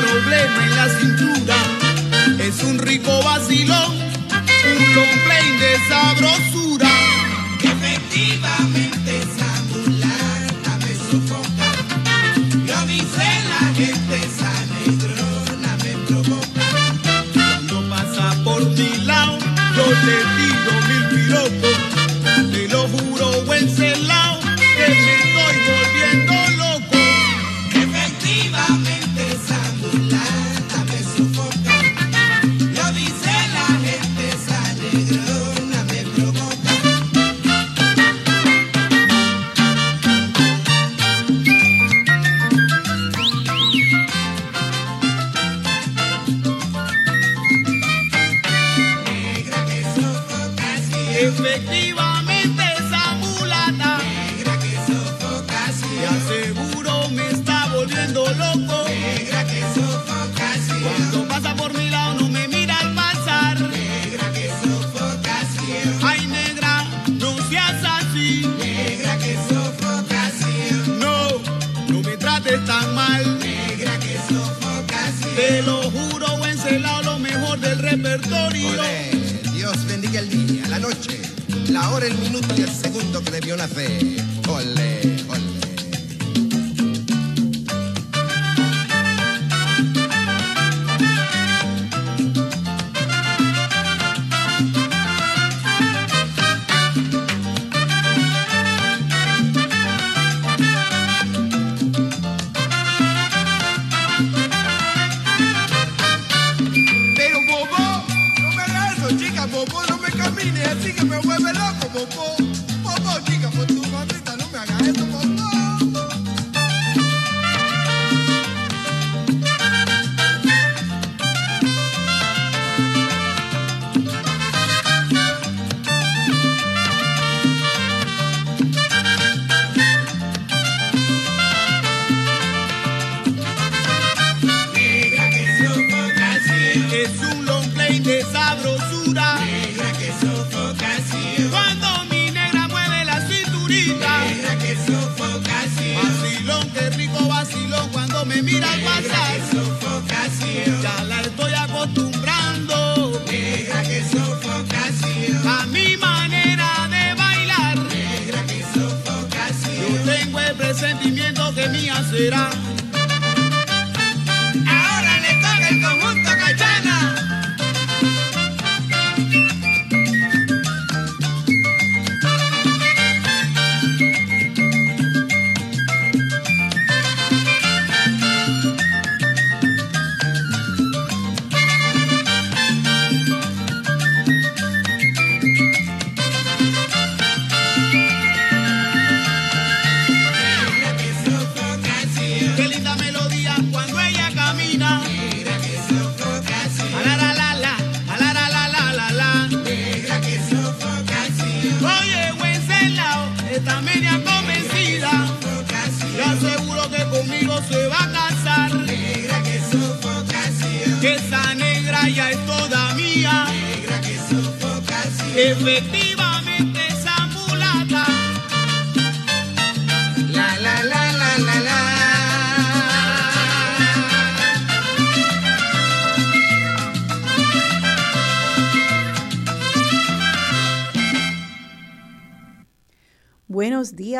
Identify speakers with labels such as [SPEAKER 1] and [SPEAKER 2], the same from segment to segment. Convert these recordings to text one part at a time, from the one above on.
[SPEAKER 1] problema en la cintura.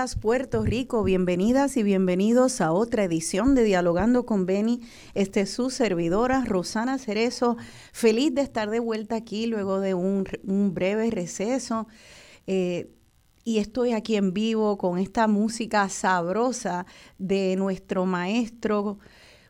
[SPEAKER 2] días, Puerto Rico. Bienvenidas y bienvenidos a otra edición de Dialogando con Beni. Este es su servidora, Rosana Cerezo. Feliz de estar de vuelta aquí luego de un, breve receso. Eh, y estoy aquí en vivo con esta música sabrosa de nuestro maestro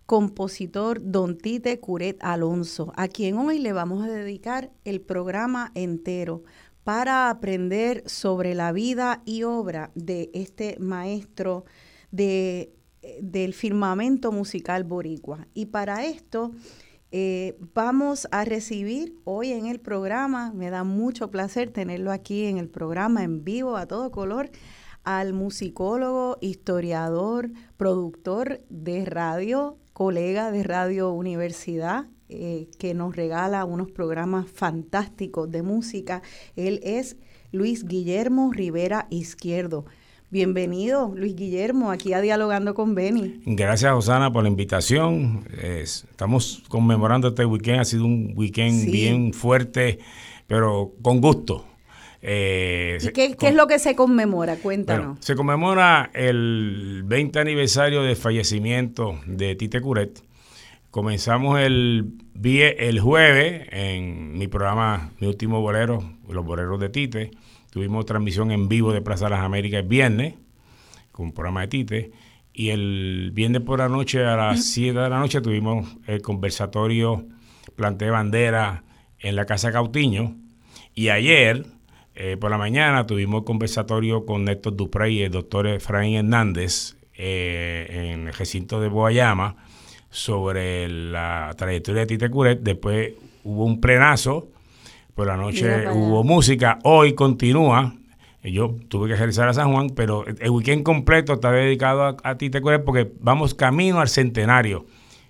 [SPEAKER 2] compositor Don Tite Curet Alonso, a quien hoy le vamos a dedicar el programa entero para aprender sobre la vida y obra de este maestro de, eh, del firmamento musical boricua. Y para esto eh, vamos a recibir hoy en el programa, me da mucho placer tenerlo aquí en el programa en vivo a todo color, al musicólogo, historiador, productor de radio, colega de Radio Universidad, eh, que nos regala unos programas fantásticos de música. Él es Luis Guillermo Rivera Izquierdo. Bienvenido, Luis Guillermo, aquí a Dialogando con Beni.
[SPEAKER 3] Gracias, Osana, por la invitación. Estamos conmemorando este weekend, ha sido un weekend bien fuerte, pero con gusto.
[SPEAKER 2] Eh, ¿Y qué, qué, es lo que se conmemora? Cuéntanos.
[SPEAKER 3] Se conmemora el 20 aniversario de fallecimiento de Tite Curet Comenzamos el, el jueves en mi programa, mi último bolero, Los Boleros de Tite. Tuvimos transmisión en vivo de Plaza de las Américas el viernes, con un programa de Tite. Y el viernes por la noche, a las 7 de la noche, tuvimos el conversatorio Planté Bandera en la Casa Cautiño. Y ayer, eh, por la mañana, tuvimos el conversatorio con Néstor Duprey y el doctor Efraín Hernández eh, en el recinto de Boayama sobre la trayectoria de Tite Curet. Después hubo un plenazo por la noche hubo música, hoy continúa. Yo tuve que regresar a San Juan, pero el weekend completo está dedicado a, a ti, te porque vamos camino al centenario,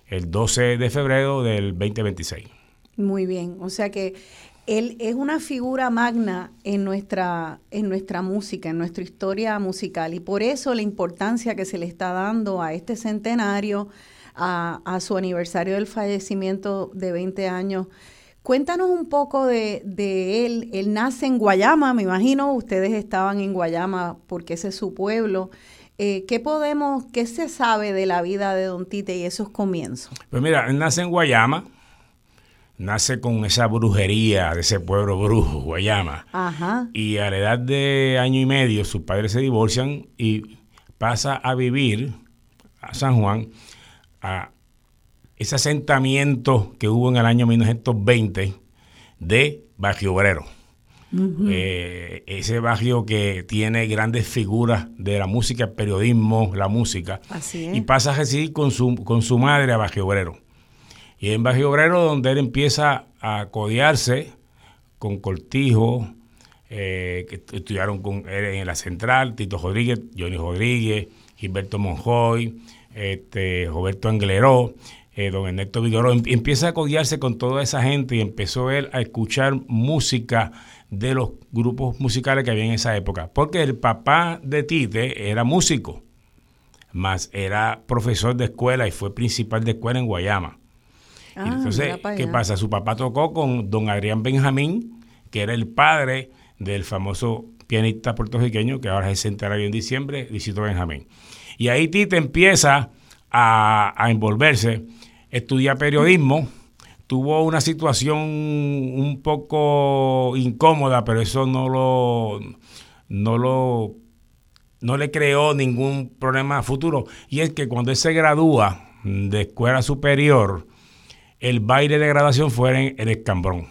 [SPEAKER 3] el 12 de febrero del 2026.
[SPEAKER 2] Muy bien, o sea que él es una figura magna en nuestra, en nuestra música, en nuestra historia musical, y por eso la importancia que se le está dando a este centenario, a, a su aniversario del fallecimiento de 20 años Cuéntanos un poco de, él. Él nace en Guayama, me imagino. Ustedes estaban en Guayama porque ese es su pueblo. Eh, ¿Qué podemos, qué se sabe de la vida de Don Tite y esos comienzos?
[SPEAKER 3] Pues mira, él nace en Guayama, nace con esa brujería de ese pueblo brujo, Guayama. Ajá. Y a la edad de año y medio, sus padres se divorcian y pasa a vivir a San Juan, a, ese asentamiento que hubo en el año 1920 de Barrio Obrero. Eh, ese barrio que tiene grandes figuras de la música, el periodismo, la música. Y pasa a residir con su, con su madre a Barrio Obrero. Y en Barrio Obrero donde él empieza a codearse con Cortijo, eh, que estudiaron con él en la central, Tito Rodríguez, Johnny Rodríguez, Gilberto Monjoy, este, Roberto Angleró, eh, don Ernesto Vigoró, em, empieza a codiarse con toda esa gente y empezó él a escuchar música de los grupos musicales que había en esa época. Porque el papá de Tite era músico, más era profesor de escuela y fue principal de escuela en Guayama. Ah, entonces, ¿qué pasa? Su papá tocó con don Adrián Benjamín, que era el padre del famoso pianista puertorriqueño, que ahora es centenario en diciembre, Luisito Benjamín. Y ahí Tite empieza a, a envolverse estudia periodismo, tuvo una situación un poco incómoda, pero eso no lo, no lo, no le creó ningún problema futuro. Y es que cuando él se gradúa de escuela superior, el baile de graduación fue en el escambrón.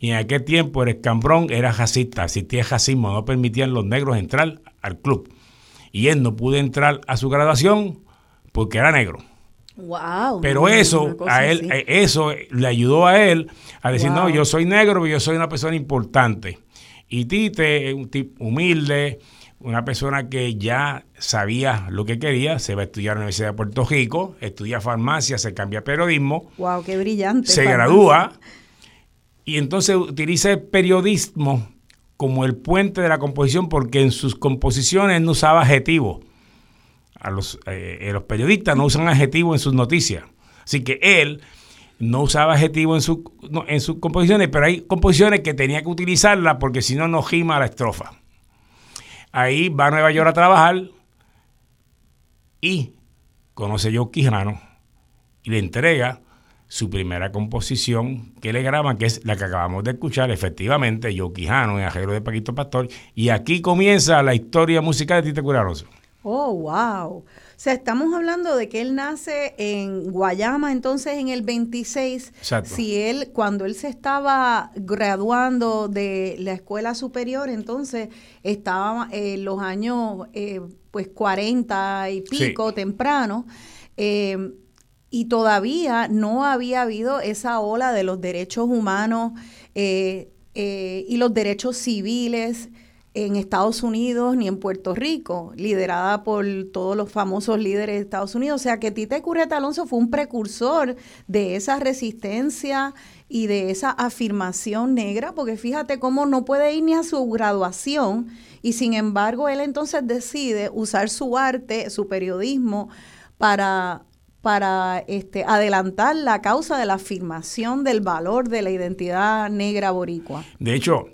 [SPEAKER 3] Y en aquel tiempo el escambrón era racista, existía racismo, no permitían los negros entrar al club. Y él no pudo entrar a su graduación porque era negro. Wow, Pero eso a él, eh, eso le ayudó a él a decir, no, yo soy negro, pero yo soy una persona importante. Y Tite es un tipo humilde, una persona que ya sabía lo que quería, se va a estudiar en la Universidad de Puerto Rico, estudia farmacia, se cambia a periodismo.
[SPEAKER 2] Wow, qué brillante.
[SPEAKER 3] Se gradúa y entonces utiliza el periodismo como el puente de la composición porque en sus composiciones no usaba adjetivos a los, eh, los periodistas no usan adjetivos en sus noticias. Así que él no usaba adjetivos en, su, en sus composiciones, pero hay composiciones que tenía que utilizarlas porque si no, no gima la estrofa. Ahí va a Nueva York a trabajar y conoce a Joe Quijano y le entrega su primera composición que le graban, que es la que acabamos de escuchar, efectivamente, Joe Quijano en Ajero de Paquito Pastor. Y aquí comienza la historia musical de Tite Curaroso.
[SPEAKER 2] Oh, wow. O sea, estamos hablando de que él nace en Guayama, entonces en el 26. Exacto. Si él, cuando él se estaba graduando de la escuela superior, entonces estaba en los años, eh, pues 40 y pico, temprano. Eh, y todavía no había habido esa ola de los derechos humanos eh, y los derechos civiles en Estados Unidos ni en Puerto Rico, liderada por todos los famosos líderes de Estados Unidos. O sea que Tite Curreta Alonso fue un precursor de esa resistencia y de esa afirmación negra, porque fíjate cómo no puede ir ni a su graduación y sin embargo él entonces decide usar su arte, su periodismo, para para este, adelantar la causa de la afirmación del valor de la identidad negra boricua.
[SPEAKER 3] De hecho,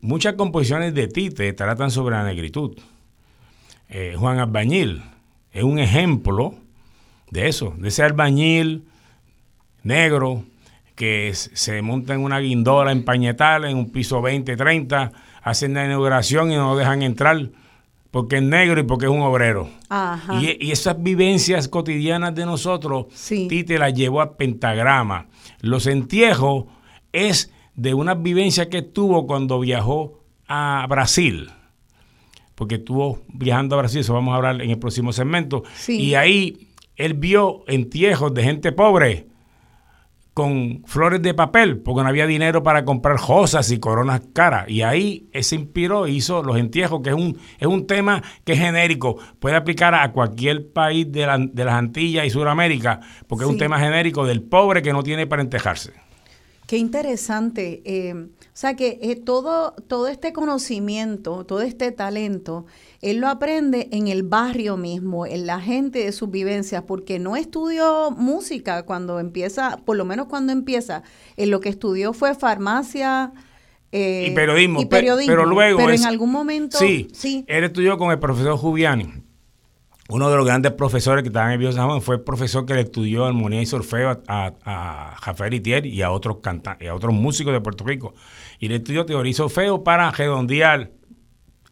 [SPEAKER 3] muchas composiciones de Tite tratan sobre la negritud. Eh, Juan Albañil es un ejemplo de eso, de ese albañil negro que se monta en una guindola en Pañetal, en un piso 20, 30, hacen la inauguración y no dejan entrar porque es negro y porque es un obrero. Y, esas vivencias cotidianas de nosotros, Tite las llevó a pentagrama. Los entierros es de una vivencia que tuvo cuando viajó a Brasil. Porque estuvo viajando a Brasil, eso vamos a hablar en el próximo segmento. Y ahí él vio entierros de gente pobre con flores de papel, porque no había dinero para comprar josas y coronas caras. Y ahí se inspiró e hizo los entierros, que es un, es un tema que es genérico, puede aplicar a cualquier país de, las Antillas y Sudamérica, porque es un tema genérico del pobre que no tiene para entejarse.
[SPEAKER 2] Qué interesante. Eh, o sea que eh, todo, todo este conocimiento, todo este talento, él lo aprende en el barrio mismo, en la gente de sus vivencias, porque no estudió música cuando empieza, por lo menos cuando empieza, en lo que estudió fue farmacia.
[SPEAKER 3] Eh, y periodismo, pero luego...
[SPEAKER 2] Pero en algún momento...
[SPEAKER 3] Sí, sí, él estudió con el profesor Jubiani uno de los grandes profesores que estaban en el fue el profesor que le estudió armonía y solfeo a, a, Itier y a otros cantantes, y a otros músicos de Puerto Rico. Y le estudió teoría y solfeo para redondear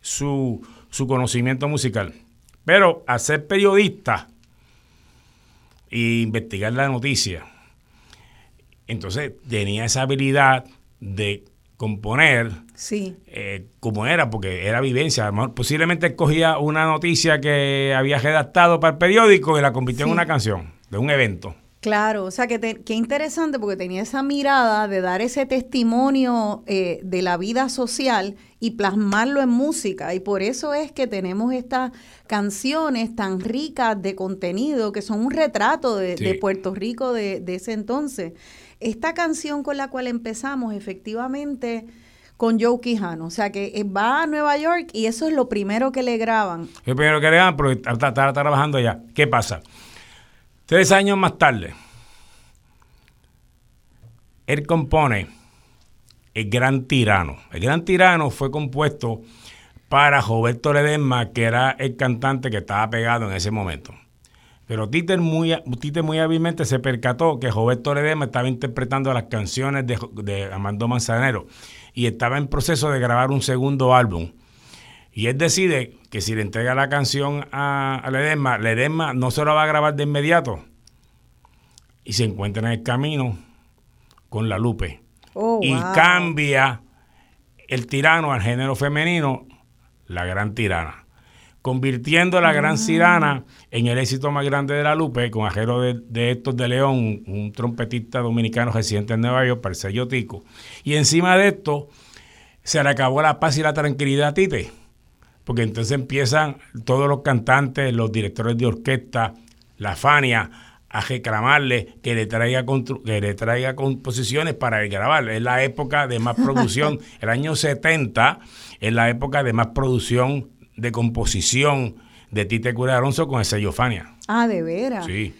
[SPEAKER 3] su, su conocimiento musical. Pero al ser periodista e investigar la noticia, entonces tenía esa habilidad de componer
[SPEAKER 2] sí.
[SPEAKER 3] Eh, como era, porque era vivencia. Posiblemente cogía una noticia que había redactado para el periódico y la convirtió en una canción de un evento.
[SPEAKER 2] Claro, o sea, que qué interesante porque tenía esa mirada de dar ese testimonio eh, de la vida social y plasmarlo en música. Y por eso es que tenemos estas canciones tan ricas de contenido que son un retrato de, Puerto Rico de, de ese entonces. Esta canción con la cual empezamos, efectivamente, con Joe Quijano. O sea que eh, va a Nueva York y eso es lo primero que le graban.
[SPEAKER 3] Lo primero que le graban, pero está, trabajando allá. ¿Qué pasa? Tres años más tarde, él compone El Gran Tirano. El Gran Tirano fue compuesto para Roberto Ledesma, que era el cantante que estaba pegado en ese momento. Pero Tite muy, muy hábilmente se percató que Roberto Ledesma estaba interpretando las canciones de, de, Manzanero y estaba en proceso de grabar un segundo álbum. Y él decide que si le entrega la canción a, a Ledesma, Ledesma no se la va a grabar de inmediato. Y se encuentra en el camino con la Lupe.
[SPEAKER 2] Oh,
[SPEAKER 3] y cambia el tirano al género femenino, la gran tirana convirtiendo a la Gran Cirana en el éxito más grande de la Lupe, con ajero de, de Héctor de León, un trompetista dominicano residente en Nueva York, para el sello Tico. Y encima de esto, se le acabó la paz y la tranquilidad a Tite, porque entonces empiezan todos los cantantes, los directores de orquesta, la Fania, a reclamarle que le traiga que le traiga composiciones para grabar. Es la época de más producción, el año 70 es la época de más producción de composición de Tite Cura Alonso con el sello Fania.
[SPEAKER 2] Ah, de veras.
[SPEAKER 3] Sí.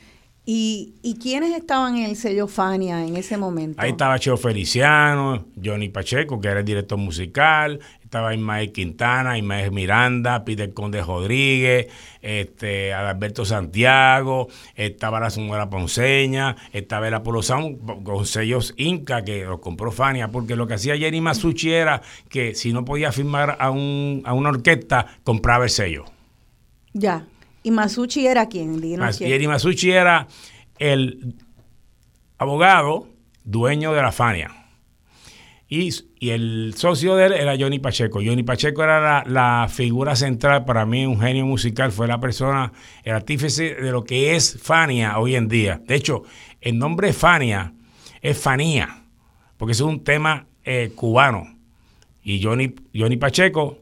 [SPEAKER 2] ¿Y, ¿Y quiénes estaban en el sello Fania en ese momento?
[SPEAKER 3] Ahí estaba Cheo Feliciano, Johnny Pacheco, que era el director musical, estaba Ismael Quintana, Ismael Miranda, Peter Conde Rodríguez, este, Adalberto Santiago, estaba la señora Ponceña, estaba el Apolo Sound con sellos Inca que los compró Fania, porque lo que hacía Jenny Masucci era que si no podía firmar a, un, a una orquesta, compraba el sello.
[SPEAKER 2] Ya. ¿Y Masucci era quién? Mas,
[SPEAKER 3] Jerry Masucci era el abogado dueño de la Fania. Y, el socio de él era Johnny Pacheco. Johnny Pacheco era la, figura central para mí, un genio musical, fue la persona, el artífice de lo que es Fania hoy en día. De hecho, el nombre Fania es Fanía, porque es un tema eh, cubano. Y Johnny, Johnny Pacheco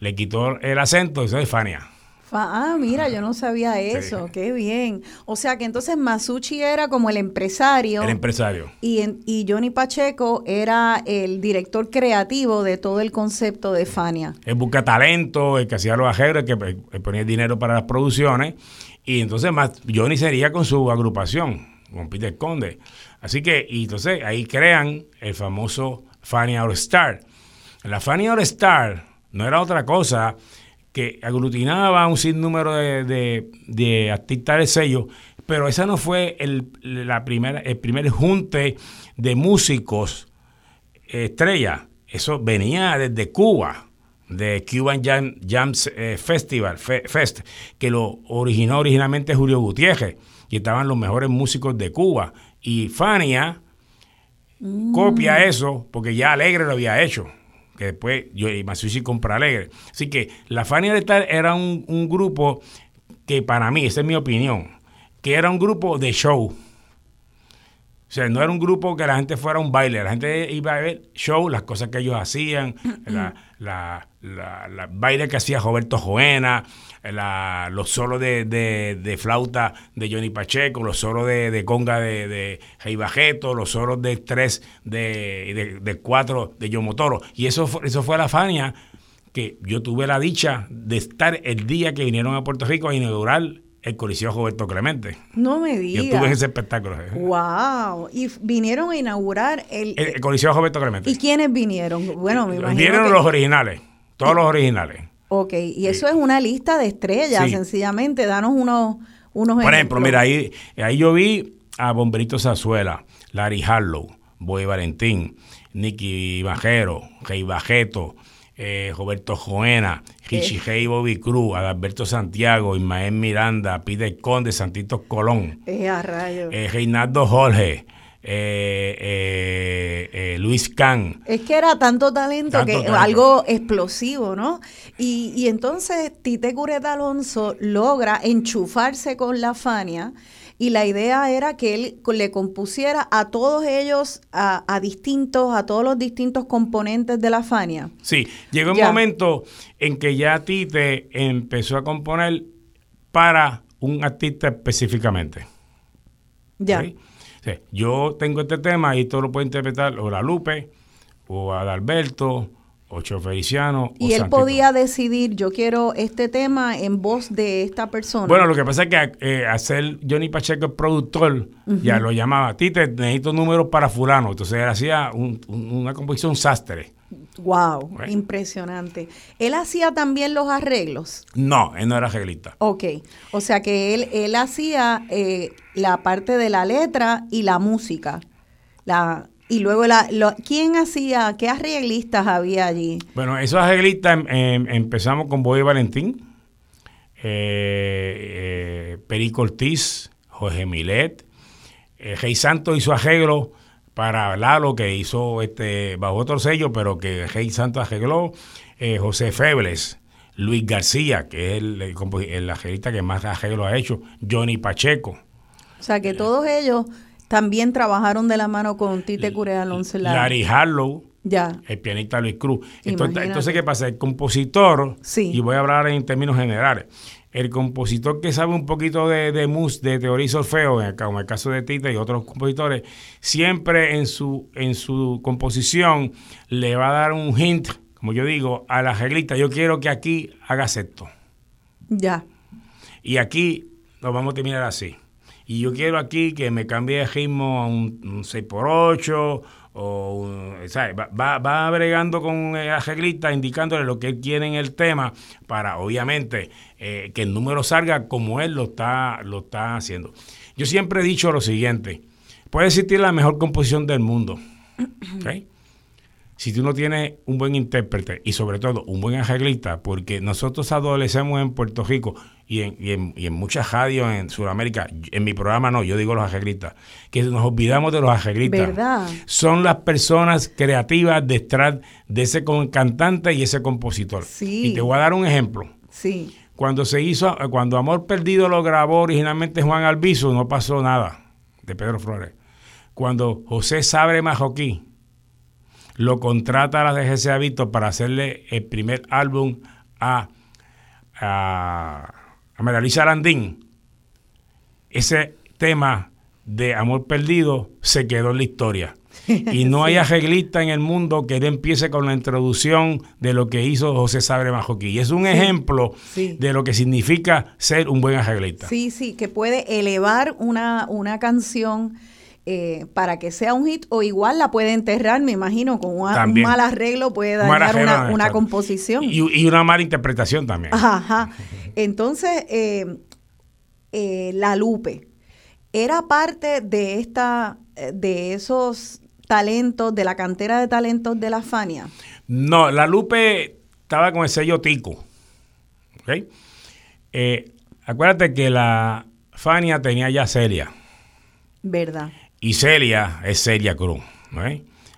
[SPEAKER 3] le quitó el acento y es Fania.
[SPEAKER 2] Ah, mira, yo no sabía eso, qué bien. O sea que entonces Masucci era como el empresario.
[SPEAKER 3] El empresario.
[SPEAKER 2] Y, y Johnny Pacheco era el director creativo de todo el concepto de Fania.
[SPEAKER 3] El busca talento, el que hacía los ajeros, el que ponía dinero para las producciones. Y entonces Johnny sería con su agrupación, con Peter Conde. Así que, y entonces ahí crean el famoso Fania All Star. La Fania All Star no era otra cosa que aglutinaba un sinnúmero de, de, artistas de sello, pero esa no fue el, la primera, el primer junte de músicos estrella. Eso venía desde Cuba, de Cuban Jam, Jams eh, Festival, Fest, que lo originó originalmente Julio Gutiérrez, y estaban los mejores músicos de Cuba. Y Fania copia mm. eso, porque ya Alegre lo había hecho que después yo y Masushi compra Alegre. Así que la Fania de Tal era un, un, grupo que para mí, esa es mi opinión, que era un grupo de show. O sea, no era un grupo que la gente fuera a un baile, la gente iba a ver show, las cosas que ellos hacían, la, la, la, baile que hacía Roberto Joena, la, los solos de, de, flauta de Johnny Pacheco, los solos de, de conga de, de Bajeto, los solos de tres de, de, cuatro de Yomotoro. Y eso, eso fue la Fania que yo tuve la dicha de estar el día que vinieron a Puerto Rico a inaugurar el Coliseo Roberto Clemente.
[SPEAKER 2] No me digas.
[SPEAKER 3] Yo estuve en ese espectáculo.
[SPEAKER 2] ¡Wow! Y vinieron a inaugurar el...
[SPEAKER 3] El, Coliseo Roberto Clemente.
[SPEAKER 2] ¿Y quiénes vinieron? Bueno, me imagino
[SPEAKER 3] Vinieron los originales, todos los originales.
[SPEAKER 2] Ok, y eso es una lista de estrellas, sencillamente. Danos unos, unos
[SPEAKER 3] Por ejemplo, mira, ahí, ahí yo vi a Bomberito Zazuela, Larry Harlow, Boy Valentín, Nicky Bajero, Rey Bajeto, eh, Roberto Joena, Richie Hey, Bobby Cruz, Adalberto Santiago, Ismael Miranda, Pide Conde, Santitos Colón,
[SPEAKER 2] eh, eh,
[SPEAKER 3] Reinaldo Jorge, eh, Luis Can.
[SPEAKER 2] Es que era tanto talento que algo explosivo, ¿no? Y, y entonces Tite Curet Alonso logra enchufarse con la Fania y la idea era que él le compusiera a todos ellos, a, distintos, a todos los distintos componentes de la Fania.
[SPEAKER 3] Sí, llegó un momento en que ya Tite empezó a componer para un artista específicamente.
[SPEAKER 2] Ya.
[SPEAKER 3] Yo tengo este tema y todo lo puede interpretar o la Lupe, o Adalberto, Ocho Feliciano.
[SPEAKER 2] Y él podía decidir, yo quiero este tema en voz de esta persona.
[SPEAKER 3] Bueno, lo que pasa es que eh, hacer Johnny Pacheco el productor, ya lo llamaba, Tite, necesito números para fulano. Entonces él hacía una composición sastre.
[SPEAKER 2] Wow, impresionante. ¿Él hacía también los arreglos?
[SPEAKER 3] No, él no era arreglista.
[SPEAKER 2] Ok, o sea que él, él hacía eh, la parte de la letra y la música. La, y luego, la, ¿quién hacía, qué arreglistas había allí?
[SPEAKER 3] Bueno, esos arreglistas em, em, empezamos con Boy Valentín, eh, eh, Perico Ortiz, Jorge Milet. Eh, Rey Santos hizo arreglo para Lalo, que hizo este bajo otro sello, pero que Rey Santos arregló. Eh, José Febles, Luis García, que es el, el, arreglista que más arreglo ha hecho. Johnny Pacheco.
[SPEAKER 2] O sea que todos ellos también trabajaron de la mano con Tite Curea Alonso.
[SPEAKER 3] Larry Harlow.
[SPEAKER 2] Ya.
[SPEAKER 3] El pianista Luis Cruz. Entonces, ¿qué pasa? El compositor, y voy a hablar en términos generales, el compositor que sabe un poquito de, de mus, de teoría y solfeo, en el, caso de Tite y otros compositores, siempre en su, en su composición le va a dar un hint, como yo digo, a la reglita. Yo quiero que aquí hagas esto.
[SPEAKER 2] Ya.
[SPEAKER 3] Y aquí lo vamos a terminar así y yo quiero aquí que me cambie de ritmo a un, 6x8 o Va, va, agregando con el arreglista indicándole lo que él quiere en el tema para obviamente eh, que el número salga como él lo está, lo está haciendo. Yo siempre he dicho lo siguiente, puede existir la mejor composición del mundo, si tú no tienes un buen intérprete y sobre todo un buen arreglista, porque nosotros adolecemos en Puerto Rico, y en, y en, y en muchas radios en Sudamérica, en mi programa no, yo digo los arreglistas, que nos olvidamos de los arreglistas.
[SPEAKER 2] ¿Verdad?
[SPEAKER 3] Son las personas creativas detrás de ese cantante y ese compositor.
[SPEAKER 2] Sí.
[SPEAKER 3] Y te voy a dar un ejemplo.
[SPEAKER 2] Sí.
[SPEAKER 3] Cuando se hizo, cuando Amor Perdido lo grabó originalmente Juan Albizu, no pasó nada de Pedro Flores. Cuando José Sabre Majoquí lo contrata a la DGC Vito para hacerle el primer álbum a, a, a María Landín, ese tema de amor perdido se quedó en la historia. Y no hay arreglista en el mundo que no empiece con la introducción de lo que hizo José Sabre Majoquí. Y es un ejemplo de lo que significa ser un buen arreglista.
[SPEAKER 2] Sí, sí, que puede elevar una, una canción eh, para que sea un hit o igual la puede enterrar, me imagino, con un mal arreglo puede dañar una, composición.
[SPEAKER 3] Y, una mala interpretación también.
[SPEAKER 2] Ajá. Entonces, eh, eh, La Lupe era parte de esta de esos talentos, de la cantera de talentos de la Fania?
[SPEAKER 3] No, la Lupe estaba con el sello Tico. Eh, acuérdate que la Fania tenía ya Celia.
[SPEAKER 2] ¿Verdad?
[SPEAKER 3] Y Celia es Celia Cruz.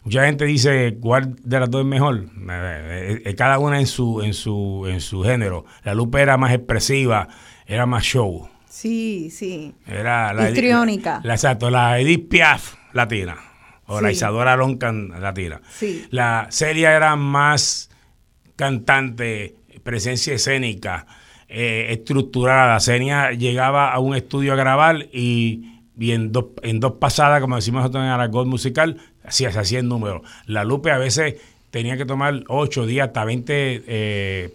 [SPEAKER 3] Mucha gente dice cuál de las dos es mejor. Eh, eh, cada una en su, en su, en su género. La Lupe era más expresiva, era más show.
[SPEAKER 2] Sí, sí.
[SPEAKER 3] Era la,
[SPEAKER 2] Histriónica.
[SPEAKER 3] La, exacto, la Edith Piaf latina o la Isadora Loncan latina.
[SPEAKER 2] Sí.
[SPEAKER 3] La Celia era más cantante, presencia escénica, eh, estructurada. Celia llegaba a un estudio a grabar y, en, dos, en dos pasadas, como decimos nosotros en Aragón musical, hacía, se hacía el número. La Lupe a veces tenía que tomar 8 días, hasta 20 eh,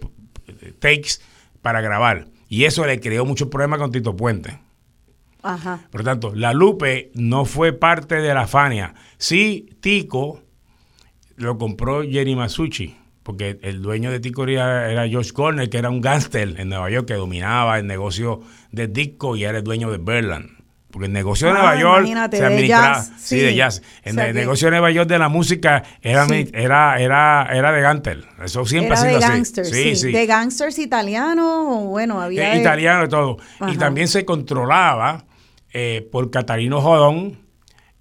[SPEAKER 3] takes para grabar. Y eso le creó muchos problemas con Tito Puente. Por lo tanto, la Lupe no fue parte de la Fania. Sí, Tico lo compró Jerry Masucci, porque el dueño de Tico era, era George Corner, que era un gángster en Nueva York que dominaba el negocio de disco y era el dueño de Berland. Porque el negocio de Nueva ah, York se administraba. sí, de jazz. En el negocio de Nueva York de la música era, era, era, era de gangster. Eso siempre ha sido
[SPEAKER 2] así. Sí, sí. De gangsters italianos, bueno, había.
[SPEAKER 3] Italiano y todo. Y también se controlaba eh, por Catarino Jodón,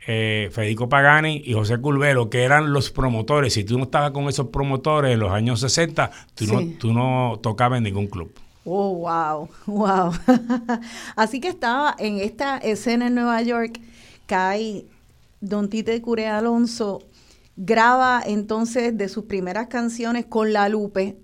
[SPEAKER 3] eh, Federico Pagani y José Culvero, que eran los promotores. Si tú no estabas con esos promotores en los años 60, tú, no, tú no tocabas en ningún club.
[SPEAKER 2] Oh, wow, wow. Así que estaba en esta escena en Nueva York, cae Don Tite Curé Alonso, graba entonces de sus primeras canciones con La Lupe.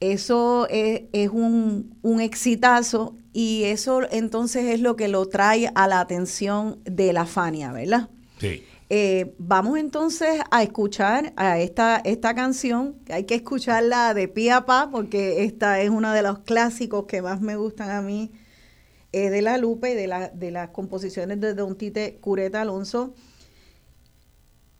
[SPEAKER 2] Eso es, es un, un exitazo y eso entonces es lo que lo trae a la atención de la Fania, ¿verdad?
[SPEAKER 3] Sí.
[SPEAKER 2] Eh, vamos entonces a escuchar a esta, esta canción, hay que escucharla de pie a pa, porque esta es uno de los clásicos que más me gustan a mí eh, de la Lupe y de, la, de las composiciones de Don Tite Cureta Alonso.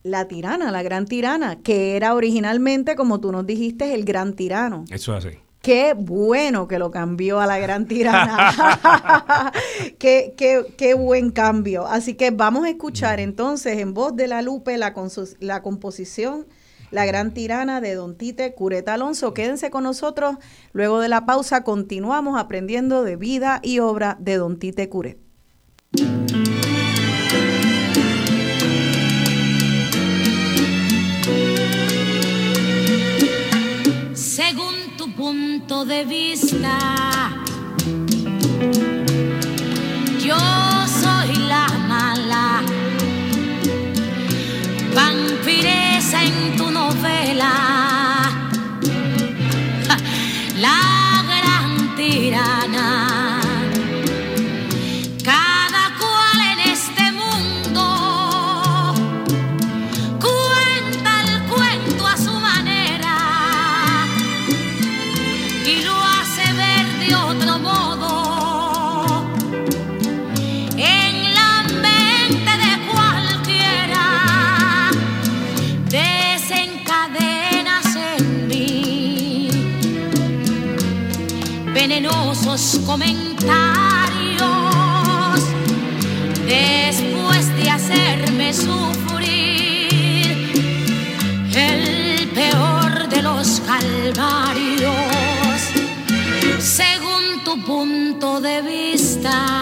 [SPEAKER 2] La tirana, la gran tirana, que era originalmente, como tú nos dijiste, el gran tirano.
[SPEAKER 3] Eso es así.
[SPEAKER 2] Qué bueno que lo cambió a la gran tirana. qué, qué, qué, buen cambio. Así que vamos a escuchar entonces en voz de la Lupe la, la composición La gran tirana de Don Tite Cureta Alonso. Quédense con nosotros. Luego de la pausa continuamos aprendiendo de vida y obra de Don Tite Curet.
[SPEAKER 4] Punto de vista. Yo soy la mala, vampiresa en tu novela, la comentarios. Después de hacerme sufrir el peor de los calvarios según tu punto de vista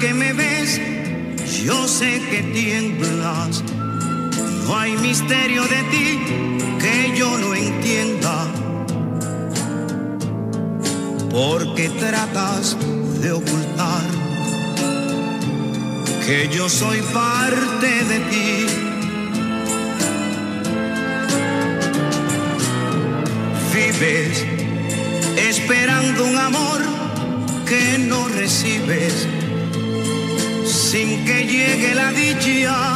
[SPEAKER 5] que me ves, yo sé que tiemblas. No hay misterio de ti que yo no entienda. Porque tratas de ocultar que yo soy parte de ti. Vives esperando un amor que no recibes sin que llegue la dicha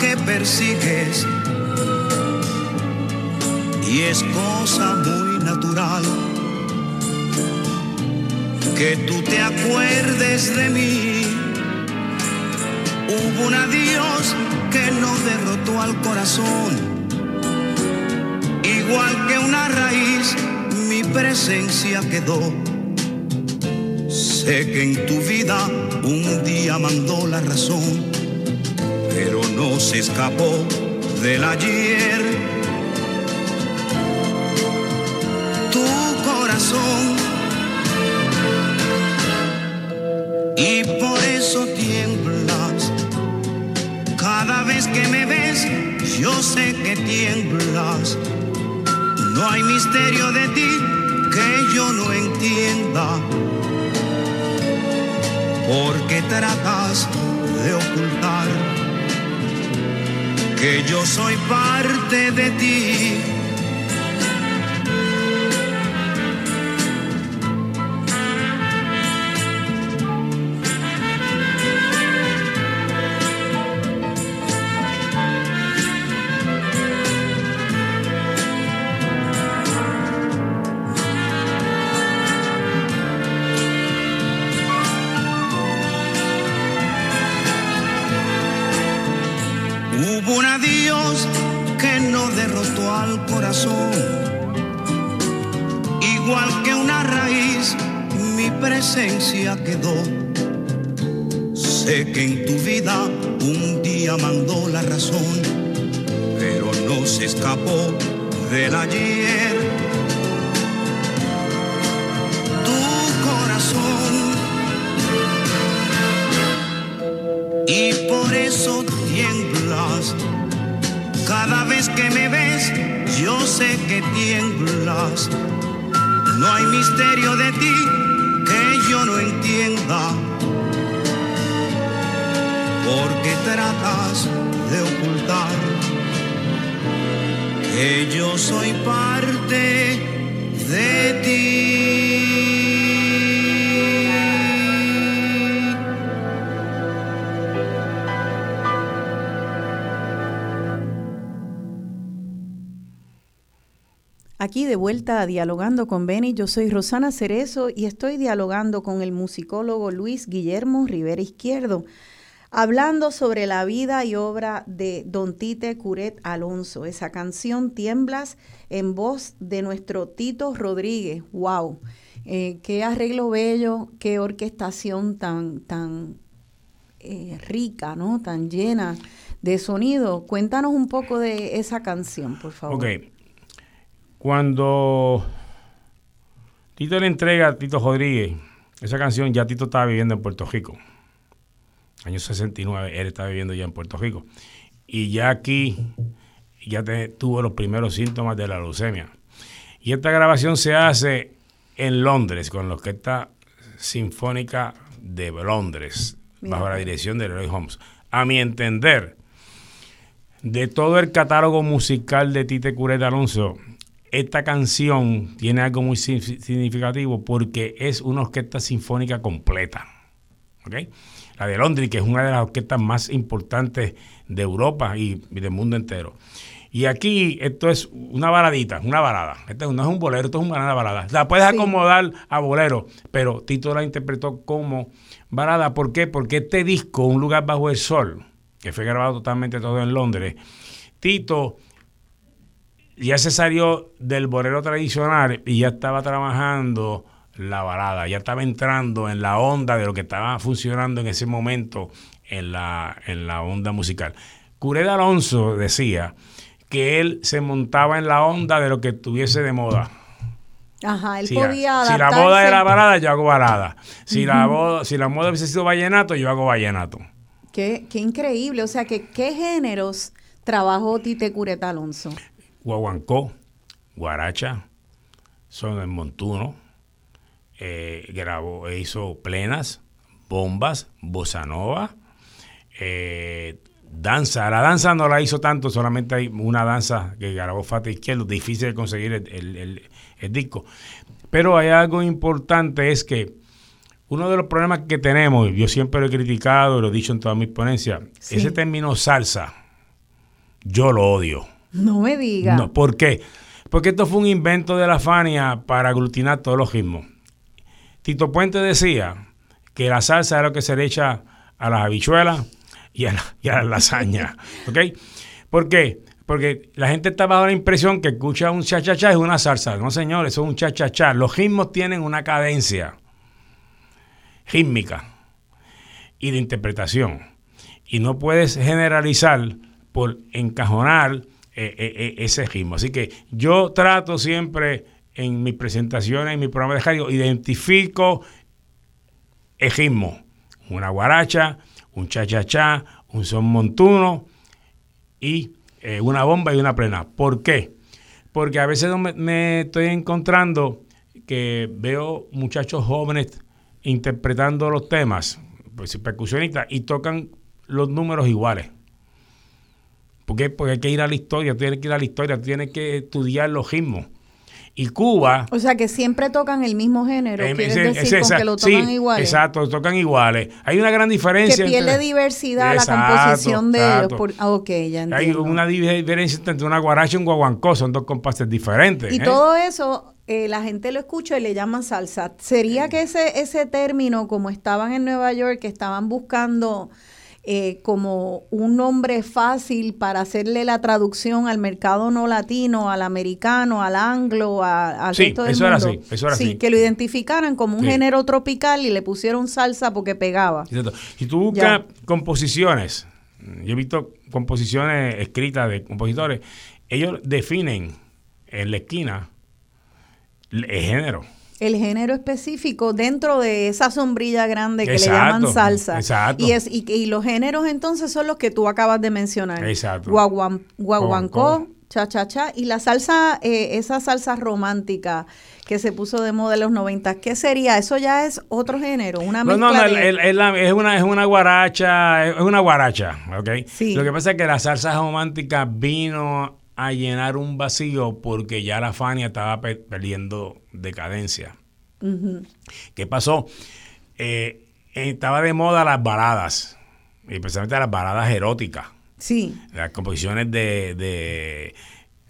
[SPEAKER 5] que persigues. Y es cosa muy natural que tú te acuerdes de mí. Hubo un adiós que no derrotó al corazón. Igual que una raíz, mi presencia quedó. Sé que en tu vida un día mandó la razón, pero no se escapó del ayer. Tu corazón. Y por eso tiemblas. Cada vez que me ves, yo sé que tiemblas. No hay misterio de ti que yo no entienda porque tratas de ocultar que yo soy parte de ti
[SPEAKER 2] Aquí de vuelta Dialogando con Beni, yo soy Rosana Cerezo y estoy dialogando con el musicólogo Luis Guillermo Rivera Izquierdo. hablando sobre la vida y obra de Don Tite Curet Alonso. Esa canción Tiemblas en voz de nuestro Tito Rodríguez. ¡Wow! Eh, qué arreglo bello, qué orquestación tan, tan eh, rica, ¿no? Tan llena de sonido. Cuéntanos un poco de esa canción, por favor.
[SPEAKER 3] Cuando Tito le entrega a Tito Rodríguez esa canción, ya Tito estaba viviendo en Puerto Rico. Año 69, él estaba viviendo ya en Puerto Rico. Y ya aquí, ya tuvo los primeros síntomas de la leucemia. Y esta grabación se hace en Londres, con la Orquesta Sinfónica de Londres, bajo la dirección de Roy Holmes. A mi entender, de todo el catálogo musical de Tite Curet Alonso, esta canción tiene algo muy significativo porque es una orquesta sinfónica completa. La de Londres, que es una de las orquestas más importantes de Europa y, del mundo entero. Y aquí esto es una baladita, una balada. Esto no es un bolero, esto es una balada. La puedes acomodar a bolero, pero Tito la interpretó como balada. ¿Por qué? Porque este disco, Un lugar bajo el sol, que fue grabado totalmente todo en Londres, Tito ya se salió del bolero tradicional y ya estaba trabajando la balada, ya estaba entrando en la onda de lo que estaba funcionando en ese momento en la, en la onda musical. Cured Alonso decía que él se montaba en la onda de lo que estuviese de moda.
[SPEAKER 2] Ajá, él podía
[SPEAKER 3] Si la moda era balada, yo hago balada. Si, la, si la moda hubiese sido vallenato, yo hago vallenato.
[SPEAKER 2] Qué, qué increíble. O sea, que ¿qué géneros trabajó Tite Curet Alonso?
[SPEAKER 3] Guaguancó, Guaracha, son en Montuno, eh, grabó, e hizo plenas, bombas, bossa nova, eh, danza. La danza no la hizo tanto, solamente hay una danza que grabó Fata Izquierdo, difícil de conseguir el, disco. Pero hay algo importante, es que uno de los problemas que tenemos, yo siempre lo he criticado, lo he dicho en todas mis ponencias, ese término salsa, yo lo odio.
[SPEAKER 2] No me diga. No,
[SPEAKER 3] ¿Por qué? Porque esto fue un invento de la Fania para aglutinar todos los ritmos. Tito Puente decía que la salsa era lo que se le echa a las habichuelas y a, la, las lasañas. ¿Ok? ¿Por qué? Porque la gente está bajo la impresión que escucha un cha-cha-cha es una salsa. No, señores, eso es un cha-cha-cha. Los ritmos tienen una cadencia rítmica y de interpretación. Y no puedes generalizar por encajonar eh, eh, eh, ese ritmo. Así que yo trato siempre en mis presentaciones, en mi programa de radio, identifico el ritmo. Una guaracha, un cha-cha-cha, un son montuno y una bomba y una plena. ¿Por qué? Porque a veces me, me estoy encontrando que veo muchachos jóvenes interpretando los temas, pues percusionistas, y tocan los números iguales. ¿Por qué? Porque hay que ir a la historia, tú tienes que ir a la historia, tú tienes que estudiar los ritmos. Y Cuba...
[SPEAKER 2] O sea, que siempre tocan el mismo género, eh, decir que lo tocan iguales.
[SPEAKER 3] exacto, tocan iguales. Hay una gran diferencia.
[SPEAKER 2] Que pierde diversidad la composición de ellos. Ah, ok, ya entiendo.
[SPEAKER 3] Hay una diferencia entre una guaracha y un guaguancó, son dos compases diferentes.
[SPEAKER 2] Y
[SPEAKER 3] ¿eh?
[SPEAKER 2] todo eso eh, la gente lo escucha y le llaman salsa. ¿Sería que ese, ese término, como estaban en Nueva York, que estaban buscando eh, como un nombre fácil para hacerle la traducción al mercado no latino, al americano, al anglo, al
[SPEAKER 3] sí, resto del eso Era así, eso era
[SPEAKER 2] sí, que lo identificaran como un género tropical y le pusieron salsa porque pegaba.
[SPEAKER 3] Si tú buscas composiciones, yo he visto composiciones escritas de compositores, ellos definen en la esquina el género
[SPEAKER 2] el género específico dentro de esa sombrilla grande que le llaman salsa.
[SPEAKER 3] Exacto.
[SPEAKER 2] Y, es, y, los géneros entonces son los que tú acabas de mencionar.
[SPEAKER 3] Exacto.
[SPEAKER 2] guaguancó, cha-cha-cha. Y la salsa, eh, esa salsa romántica que se puso de moda en los 90, ¿qué sería? Eso ya es otro género, una mezcla
[SPEAKER 3] No, no, es, una, es una guaracha, es una guaracha, ¿ok?
[SPEAKER 2] Sí.
[SPEAKER 3] Lo que pasa es que la salsa romántica vino a llenar un vacío porque ya la Fania estaba perdiendo decadencia. ¿Qué pasó? Eh, estaba de moda las baladas, especialmente las baladas eróticas.
[SPEAKER 2] Sí.
[SPEAKER 3] Las composiciones de, de,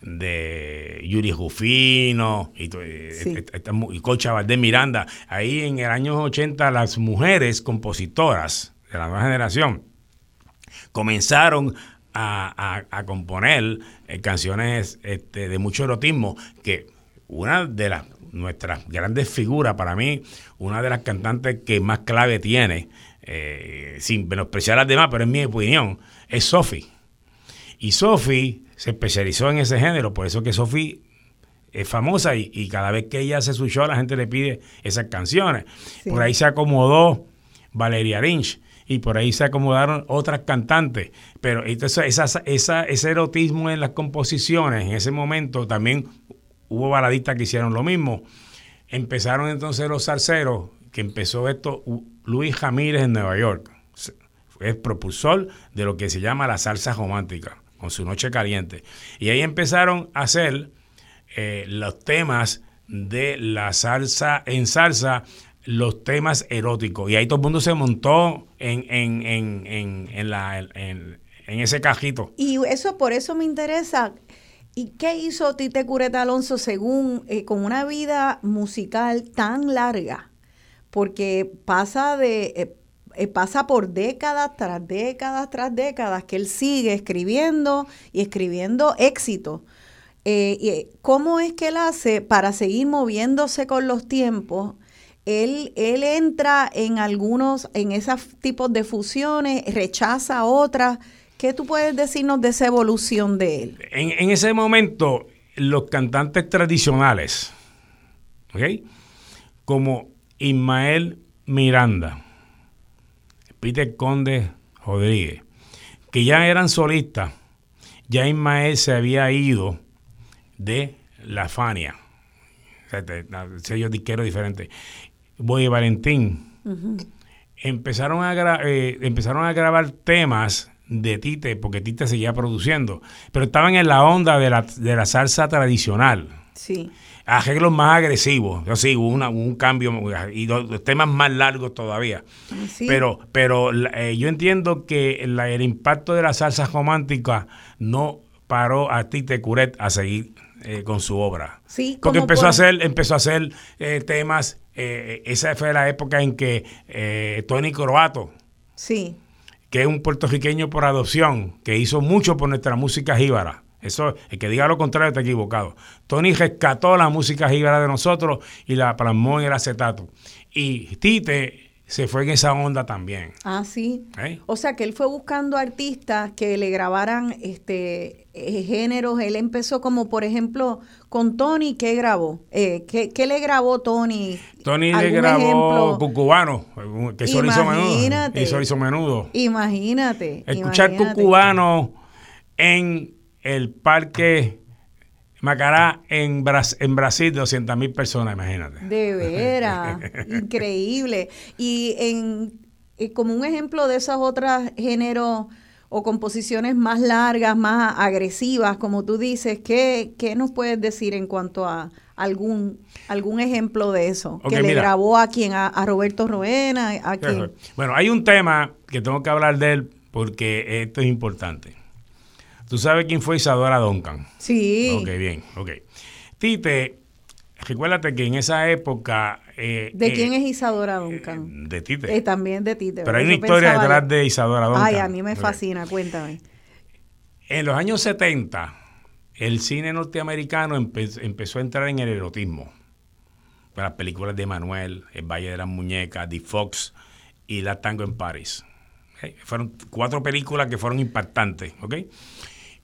[SPEAKER 3] de Yuri Rufino y, sí. y Valdés Miranda. Ahí en el año 80 las mujeres compositoras de la nueva generación comenzaron a, componer eh, canciones este, de mucho erotismo, que una de las nuestras grandes figuras, para mí, una de las cantantes que más clave tiene, eh, sin menospreciar a las demás, pero en mi opinión, es Sophie. Y Sophie se especializó en ese género, por eso que Sophie es famosa y, cada vez que ella hace su show la gente le pide esas canciones. Por ahí se acomodó Valeria Lynch y por ahí se acomodaron otras cantantes. Pero entonces ese erotismo en las composiciones, en ese momento también hubo baladistas que hicieron lo mismo. Empezaron entonces los salseros, que empezó esto Luis Jamírez en Nueva York. Es propulsor de lo que se llama la salsa romántica, con su noche caliente. Y ahí empezaron a hacer eh, los temas de la salsa en salsa los temas eróticos. Y ahí todo el mundo se montó en, en, en, en, la, en, ese cajito.
[SPEAKER 2] Y eso por eso me interesa. ¿Y qué hizo Tite Cureta Alonso según eh, con una vida musical tan larga? Porque pasa de eh, eh, pasa por décadas tras décadas tras décadas que él sigue escribiendo y escribiendo éxito. ¿Cómo es que él hace para seguir moviéndose con los tiempos? Él, él entra en algunos, en esos tipos de fusiones, rechaza otras. ¿Qué tú puedes decirnos de esa evolución de él?
[SPEAKER 3] En, ese momento, los cantantes tradicionales, ¿ok? Como Ismael Miranda, Peter Conde Rodríguez, que ya eran solistas, ya Ismael se había ido de la Fania, sello disquero diferente. Boy Valentín, empezaron, a eh, empezaron a grabar temas de Tite, porque Tite seguía produciendo, pero estaban en la onda de la, de la salsa tradicional.
[SPEAKER 2] Sí.
[SPEAKER 3] Arreglos más agresivos, sí, hubo, un cambio y dos, temas más largos todavía. Pero, pero eh, yo entiendo que el impacto de la salsa romántica no paró a Tite Curet a seguir eh, con su obra.
[SPEAKER 2] Sí,
[SPEAKER 3] porque empezó a hacer, empezó a hacer temas eh, esa fue la época en que eh, Tony Croato,
[SPEAKER 2] sí.
[SPEAKER 3] que es un puertorriqueño por adopción, que hizo mucho por nuestra música jíbara. Eso, el que diga lo contrario está equivocado. Tony rescató la música jíbara de nosotros y la plasmó en el acetato. Y Tite se fue en esa onda también.
[SPEAKER 2] Ah, sí. ¿Eh? O sea que él fue buscando artistas que le grabaran este eh, géneros. Él empezó como, por ejemplo, con Tony, ¿qué grabó? Eh, ¿qué, le grabó Tony?
[SPEAKER 3] Tony le grabó Cucubano, que eso hizo menudo. Eso hizo menudo.
[SPEAKER 2] Imagínate.
[SPEAKER 3] Escuchar Cucubano en el parque Macará en, en Brasil, 200 mil personas, imagínate.
[SPEAKER 2] De veras, increíble. Y en eh, como un ejemplo de esos otros géneros o composiciones más largas, más agresivas, como tú dices, ¿qué, qué nos puedes decir en cuanto a algún algún ejemplo de eso? que le grabó a quien, a, Roberto Roena, a quien.
[SPEAKER 3] Bueno, hay un tema que tengo que hablar de él porque esto es importante. ¿Tú sabes quién fue Isadora Duncan?
[SPEAKER 2] Sí.
[SPEAKER 3] Ok, bien, ok. Tite, recuérdate que en esa época...
[SPEAKER 2] Eh, ¿De quién eh, es Isadora Duncan?
[SPEAKER 3] Eh, de Tite.
[SPEAKER 2] también de Tite.
[SPEAKER 3] Pero hay una historia detrás de... Isadora Duncan.
[SPEAKER 2] Ay, a mí me fascina, cuéntame.
[SPEAKER 3] En los años 70, el cine norteamericano empezó a entrar en el erotismo. Las películas de Manuel, El Valle de las Muñecas, The Fox y La Tango en París. Fueron cuatro películas que fueron impactantes, ¿ok?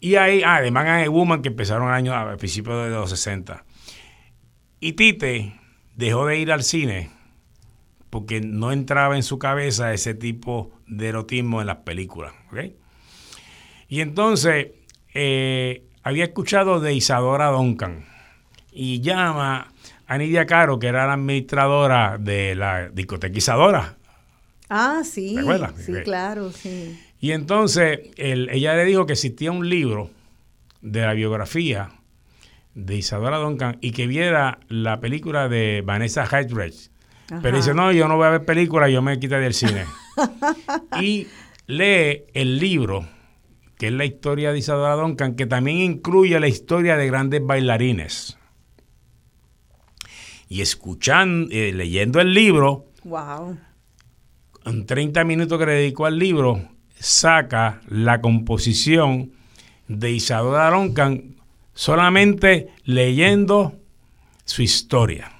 [SPEAKER 3] Y ahí, ah, de Man Woman, que empezaron año, a principios de los 60. Y Tite dejó de ir al cine porque no entraba en su cabeza ese tipo de erotismo en las películas. Y entonces eh, había escuchado de Isadora Duncan y llama a Nidia Caro, que era la administradora de la discoteca Isadora.
[SPEAKER 2] Ah, sí. Sí, claro, sí.
[SPEAKER 3] Y entonces ella le dijo que existía un libro de la biografía de Isadora Duncan y que viera la película de Vanessa Hudgens. Pero dice, no, yo no voy a ver película, yo me quité del cine. y lee el libro, que es la historia de Isadora Duncan, que también incluye la historia de grandes bailarines. Y escuchando, eh, leyendo el libro,
[SPEAKER 2] wow.
[SPEAKER 3] en 30 minutos que le dedicó al libro, saca la composición de Isadora Duncan solamente leyendo su historia.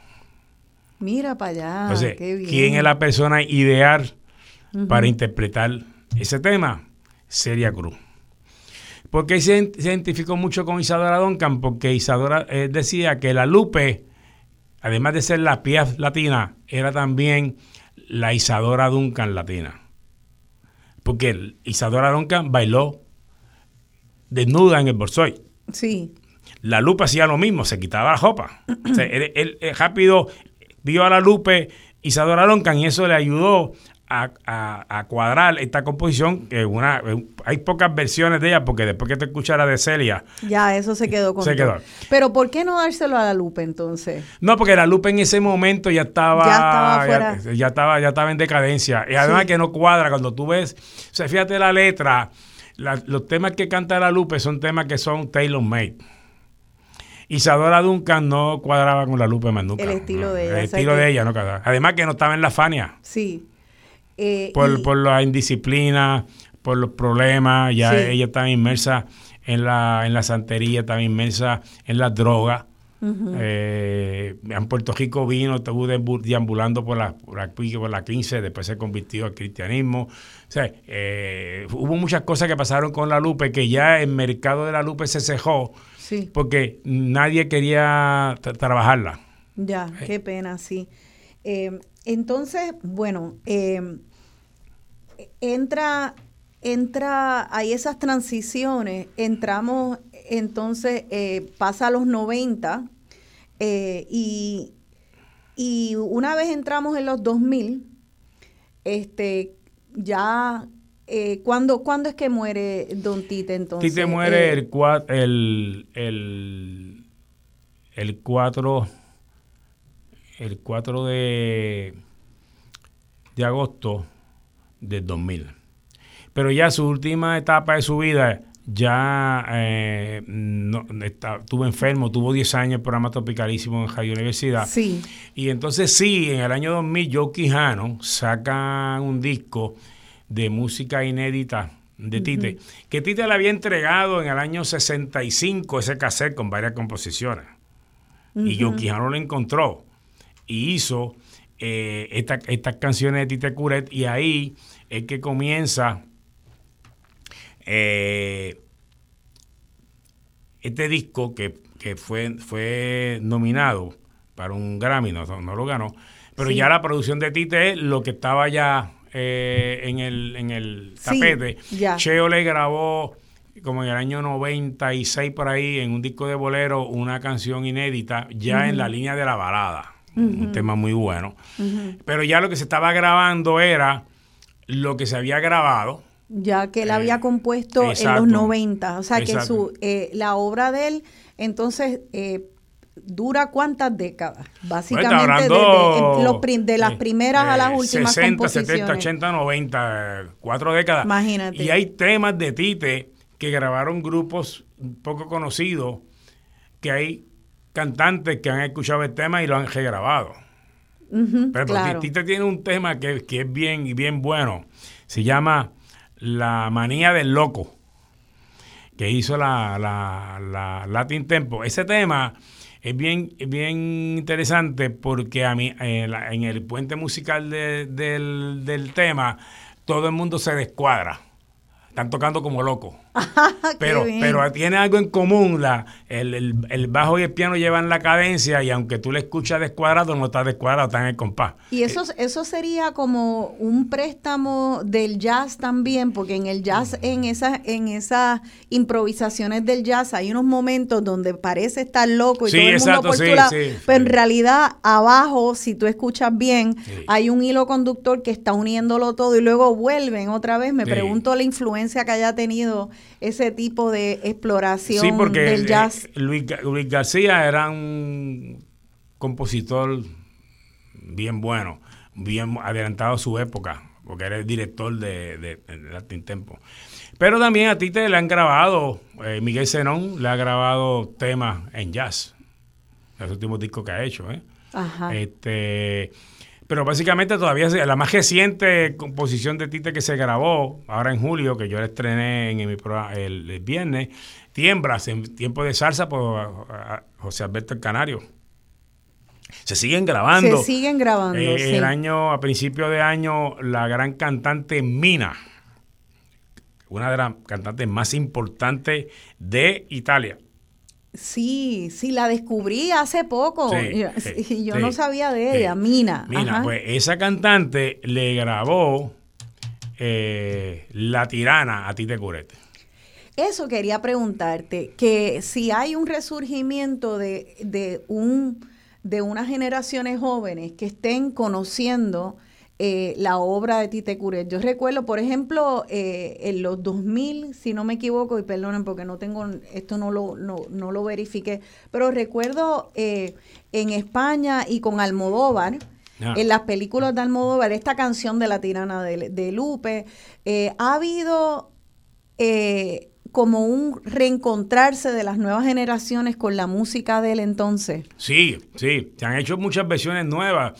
[SPEAKER 2] Mira para allá.
[SPEAKER 3] Entonces, ¿quién es la persona ideal para interpretar ese tema? Celia Cruz. ¿Por qué se, identificó mucho con Isadora Duncan? Porque Isadora eh, decía que la Lupe, además de ser la Piaf latina, era también la Isadora Duncan latina. Porque Isadora Duncan bailó desnuda en el Borsoy.
[SPEAKER 2] Sí.
[SPEAKER 3] La Lupe hacía lo mismo, se quitaba la ropa. él, rápido vio a la Lupe Isadora Duncan y eso le ayudó a, cuadrar esta composición, que una, hay pocas versiones de ella, porque después que te escuchara de Celia.
[SPEAKER 2] Ya, eso se quedó con. Se quedó. Pero ¿por qué no dárselo a la Lupe entonces?
[SPEAKER 3] No, porque la Lupe en ese momento ya estaba. Ya estaba Ya, estaba, ya estaba en decadencia. Y además que no cuadra cuando tú ves. O sea, fíjate la letra. los temas que canta la Lupe son temas que son tailor made. Isadora Duncan no cuadraba con la Lupe más nunca.
[SPEAKER 2] El estilo de ella.
[SPEAKER 3] El estilo de ella, no Además que no estaba en la Fania.
[SPEAKER 2] Sí.
[SPEAKER 3] Eh, por, la indisciplina, por los problemas, ya ella estaba inmersa en la, en la santería, estaba inmersa en la droga. Eh, en Puerto Rico vino, estuvo deambulando por la, por, la, por la 15, después se convirtió al cristianismo. O sea, eh, hubo muchas cosas que pasaron con la Lupe que ya el mercado de la Lupe se cejó porque nadie quería trabajarla.
[SPEAKER 2] Ya, qué pena, sí. Entonces, bueno, entra, entra, hay esas transiciones, entramos, entonces eh, pasa a los 90 eh, y, y una vez entramos en los 2000, este, ya eh, ¿cuándo, es que muere Don Tite entonces?
[SPEAKER 3] Tite muere el, el, el, el 4 el 4 de, de agosto del 2000. Pero ya su última etapa de su vida, ya eh, no, estuvo enfermo, tuvo 10 años el programa Tropicalísimo en Radio Universidad.
[SPEAKER 2] Sí.
[SPEAKER 3] Y entonces sí, en el año 2000, Joe Quijano saca un disco de música inédita de Tite, que Tite le había entregado en el año 65 ese cassette con varias composiciones. Y Joe Quijano lo encontró y hizo eh, estas canciones de Tite Curet y ahí es que comienza eh, este disco que, fue, fue nominado para un Grammy, no, lo ganó, pero ya la producción de Tite es lo que estaba ya eh, en, el, en el tapete. Cheo le grabó como en el año 96 por ahí en un disco de bolero una canción inédita ya en la línea de la balada, un tema muy bueno. Pero ya lo que se estaba grabando era lo que se había grabado.
[SPEAKER 2] Ya que él había eh, compuesto en los 90, o sea que su eh, la obra de él entonces eh, dura cuántas décadas, básicamente de, las primeras a las últimas 60, 70,
[SPEAKER 3] 80, 90, cuatro décadas.
[SPEAKER 2] Imagínate.
[SPEAKER 3] Y hay temas de Tite que grabaron grupos poco conocidos, que hay cantantes que han escuchado el tema y lo han regrabado. Pero Tite tiene un tema que, es bien, bien bueno. Se llama La manía del loco, que hizo la, la, Latin Tempo. Ese tema es bien, bien interesante porque a mí, eh, en el puente musical del, del tema, todo el mundo se descuadra están tocando como locos. pero, pero tiene algo en común. La, el, bajo y el piano llevan la cadencia y aunque tú le escuchas descuadrado, no está descuadrado, está en el compás.
[SPEAKER 2] Y eso, eso sería como un préstamo del jazz también, porque en el jazz, en esas, en esas improvisaciones del jazz, hay unos momentos donde parece estar loco y todo el mundo por tu lado, pero en realidad abajo, si tú escuchas bien, hay un hilo conductor que está uniéndolo todo y luego vuelven otra vez. Me pregunto la influencia que haya tenido ese tipo de exploración del jazz.
[SPEAKER 3] Luis, García era un compositor bien bueno, bien adelantado a su época, porque era el director de, de, Latin Tempo. Pero también a ti te le han grabado, eh, Miguel Zenón le ha grabado temas en jazz, los últimos discos que ha hecho. ¿eh? Este, Pero básicamente todavía la más reciente composición de Tite que se grabó ahora en julio, que yo la estrené en mi programa el, viernes, Tiembras en tiempo de salsa por José Alberto el Canario. Se siguen grabando.
[SPEAKER 2] Se siguen grabando.
[SPEAKER 3] Eh, el año, a principio de año, la gran cantante Mina, una de las cantantes más importantes de Italia.
[SPEAKER 2] Sí, sí, la descubrí hace poco y yo no sabía de ella, Mina.
[SPEAKER 3] Mina, pues esa cantante le grabó eh, La Tirana a Tite Curete.
[SPEAKER 2] Eso quería preguntarte, que si hay un resurgimiento de, de un de unas generaciones jóvenes que estén conociendo eh, la obra de Tite Curet. Yo recuerdo, por ejemplo, eh, en los 2000, si no me equivoco, y perdonen porque no tengo, esto no lo, no, no lo verifiqué, pero recuerdo eh, en España y con Almodóvar, ah. en las películas de Almodóvar, esta canción de la tirana de, de Lupe, ha habido como un reencontrarse de las nuevas generaciones con la música del entonces.
[SPEAKER 3] Sí, sí, se han hecho muchas versiones nuevas.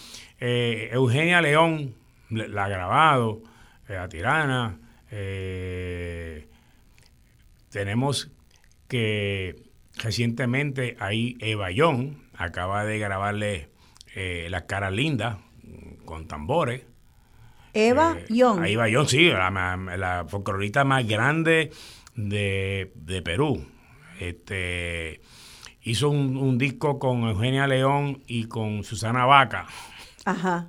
[SPEAKER 3] Eh, Eugenia León la ha grabado, eh, La Tirana. Eh, tenemos que recientemente ahí Eva Young acaba de grabarle Las caras lindas con tambores.
[SPEAKER 2] Eva Young.
[SPEAKER 3] Eva Young, sí, la, la folclorista más grande de, Perú. Este, hizo un, disco con Eugenia León y con Susana Vaca.
[SPEAKER 2] Ajá.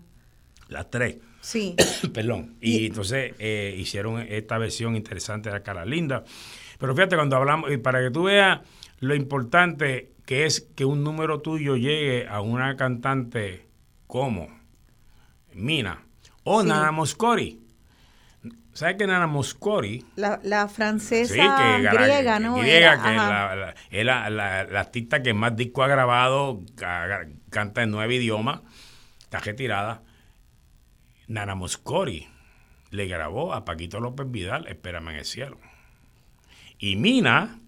[SPEAKER 3] Las tres.
[SPEAKER 2] Sí.
[SPEAKER 3] Perdón. Y, entonces eh, hicieron esta versión interesante de la cara linda. Pero fíjate, cuando hablamos, y para que tú veas lo importante que es que un número tuyo llegue a una cantante como Mina o Nana Moscori ¿Sabes que Nana Moscori?
[SPEAKER 2] La, francesa griega, ¿no?
[SPEAKER 3] Griega, que es la, la, artista que más disco ha grabado, canta en nueve idiomas, está retirada. Nana Moscori le grabó a Paquito López Vidal, Espérame en el cielo. Y Mina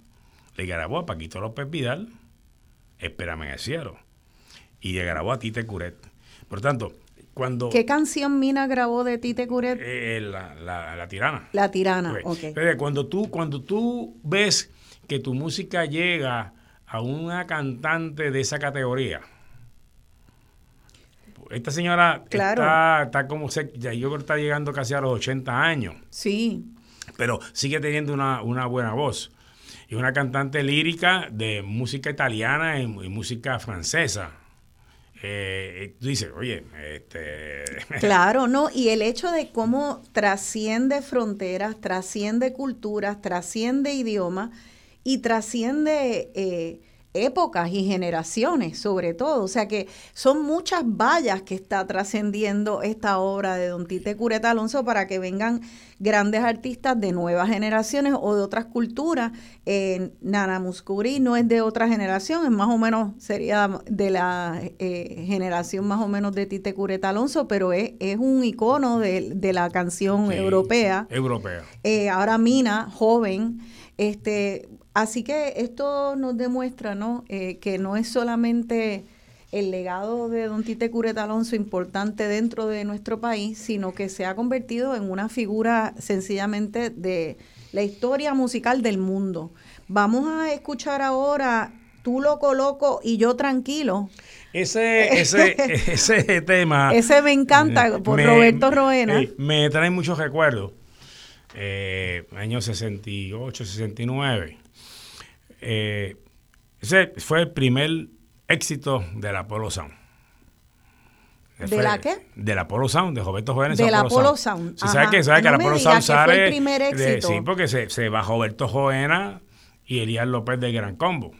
[SPEAKER 3] le grabó a Paquito López Vidal, Espérame en el cielo. Y le grabó a Tite Curet. Por tanto,
[SPEAKER 2] ¿Qué canción Mina grabó de Tite Curet?
[SPEAKER 3] Eh, la, la, Tirana.
[SPEAKER 2] La Tirana,
[SPEAKER 3] pues, ok. cuando tú, cuando tú ves que tu música llega a una cantante de esa categoría, esta señora está, está, como, yo creo que está llegando casi a los 80 años.
[SPEAKER 2] Sí.
[SPEAKER 3] Pero sigue teniendo una, buena voz. Y una cantante lírica de música italiana y música francesa eh, tú dices, oye, este...
[SPEAKER 2] Claro, no, y el hecho de cómo trasciende fronteras, trasciende culturas, trasciende idiomas y trasciende eh, épocas y generaciones, sobre todo. O sea que son muchas vallas que está trascendiendo esta obra de Don Tite Cureta Alonso para que vengan grandes artistas de nuevas generaciones o de otras culturas. Eh, Nana Muscuri no es de otra generación, es más o menos, sería de la eh, generación más o menos de Tite Cureta Alonso, pero es, es un icono de, la canción europea.
[SPEAKER 3] Europea.
[SPEAKER 2] Eh, ahora Mina, joven, este Así que esto nos demuestra ¿no? Eh, que no es solamente el legado de don Tite Cureta Alonso importante dentro de nuestro país, sino que se ha convertido en una figura sencillamente de la historia musical del mundo. Vamos a escuchar ahora Tú lo coloco y yo tranquilo.
[SPEAKER 3] Ese, ese, ese tema.
[SPEAKER 2] Ese me encanta, por Roberto Roena.
[SPEAKER 3] Me trae muchos recuerdos. Eh, años 68, 69. Eh, ese fue el primer éxito del Apollo Sound.
[SPEAKER 2] ¿De la qué?
[SPEAKER 3] Del Apollo Sound, de Roberto Jóvenes.
[SPEAKER 2] Del Apollo Sound.
[SPEAKER 3] Sí, ¿Sabes que, ¿sabe que el Apollo Sound sale?
[SPEAKER 2] el primer éxito.
[SPEAKER 3] sí, porque se, se va Roberto Joena y Elías López de Gran Combo.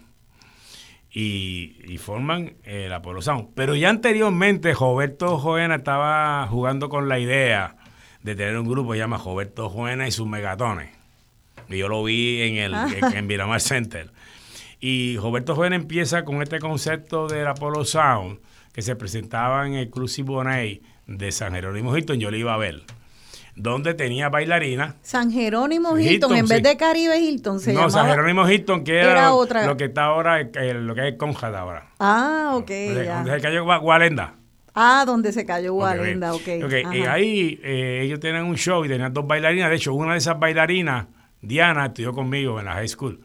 [SPEAKER 3] Y, y, forman el Apollo Sound. Pero ya anteriormente Roberto Joena estaba jugando con la idea de tener un grupo que se llama Roberto Joena y sus megatones. Y yo lo vi en el en, Miramar Center. Y Roberto Joven empieza con este concepto del Apollo Sound que se presentaba en el Crucis Bonet de San Jerónimo Hilton, yo lo iba a ver. Donde tenía bailarina.
[SPEAKER 2] San Jerónimo Hilton, en vez de Caribe Hilton se No,
[SPEAKER 3] San Jerónimo Hilton, que era, otra. lo que está ahora, lo que es Conjad ahora.
[SPEAKER 2] Ah, ok.
[SPEAKER 3] Donde, ya. se cayó Gualenda.
[SPEAKER 6] Ah, donde se cayó Walenda, ok.
[SPEAKER 3] okay. Y ahí eh, ellos tenían un show y tenían dos bailarinas. De hecho, una de esas bailarinas, Diana, estudió conmigo en la high school.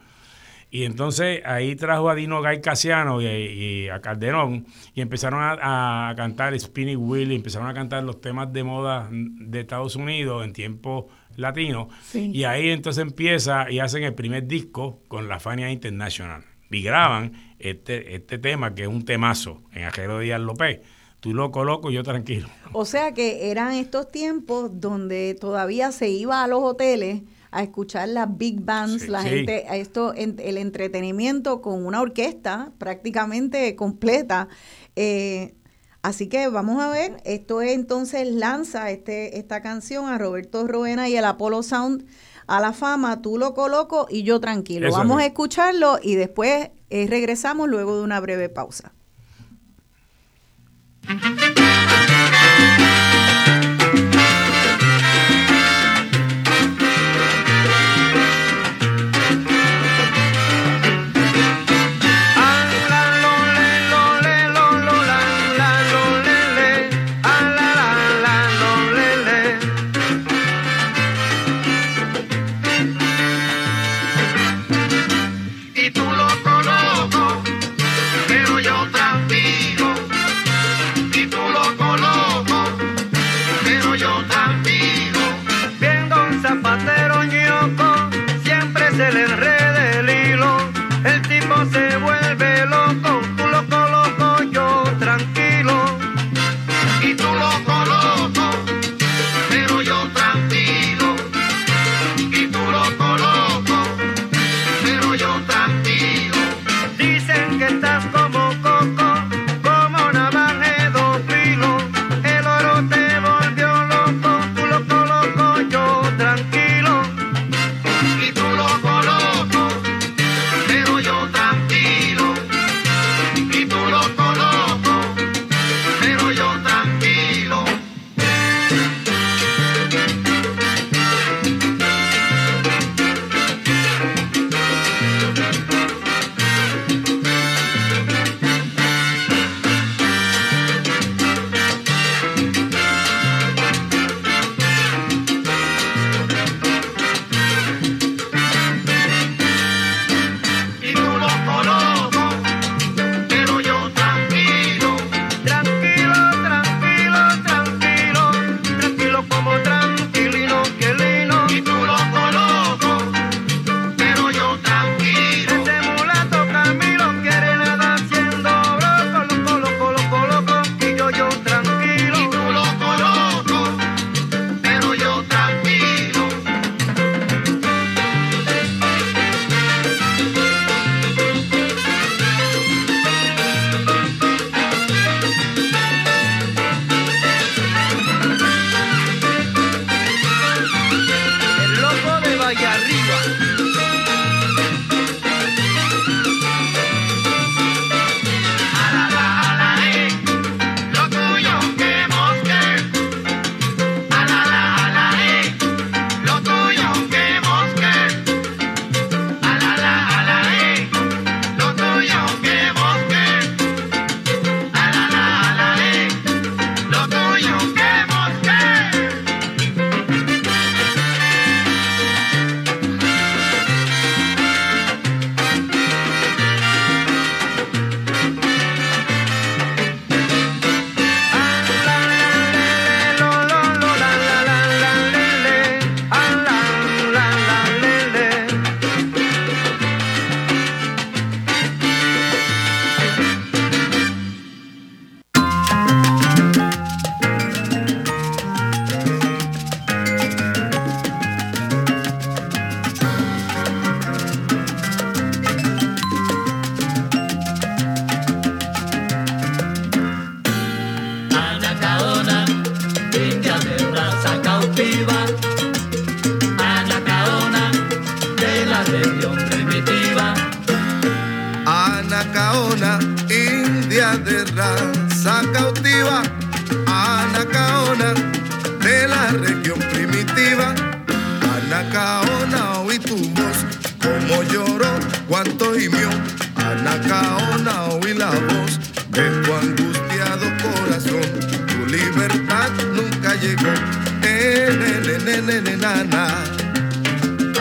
[SPEAKER 3] Y entonces ahí trajo a Dino Gay Casiano y, a Calderón y empezaron a, cantar Spinny Willy, empezaron a cantar los temas de moda de Estados Unidos en tiempo latino. Y ahí entonces empieza y hacen el primer disco con la Fania International. Y graban este, este tema que es un temazo en Ajero Díaz López. Tú loco, loco, yo tranquilo.
[SPEAKER 6] O sea que eran estos tiempos donde todavía se iba a los hoteles a escuchar las big bands, la gente, a esto, el entretenimiento con una orquesta prácticamente completa. Eh, así que vamos a ver, esto entonces lanza este, esta canción a Roberto Roena y el Apollo Sound a la fama, tú lo coloco y yo tranquilo. vamos a escucharlo y después eh, regresamos luego de una breve pausa.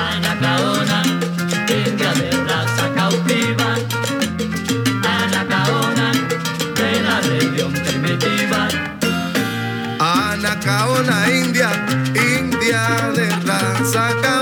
[SPEAKER 7] Anacaona,
[SPEAKER 8] india de raza cautiva. Anacaona, de la región primitiva.
[SPEAKER 9] Anacaona, india, india de raza cautiva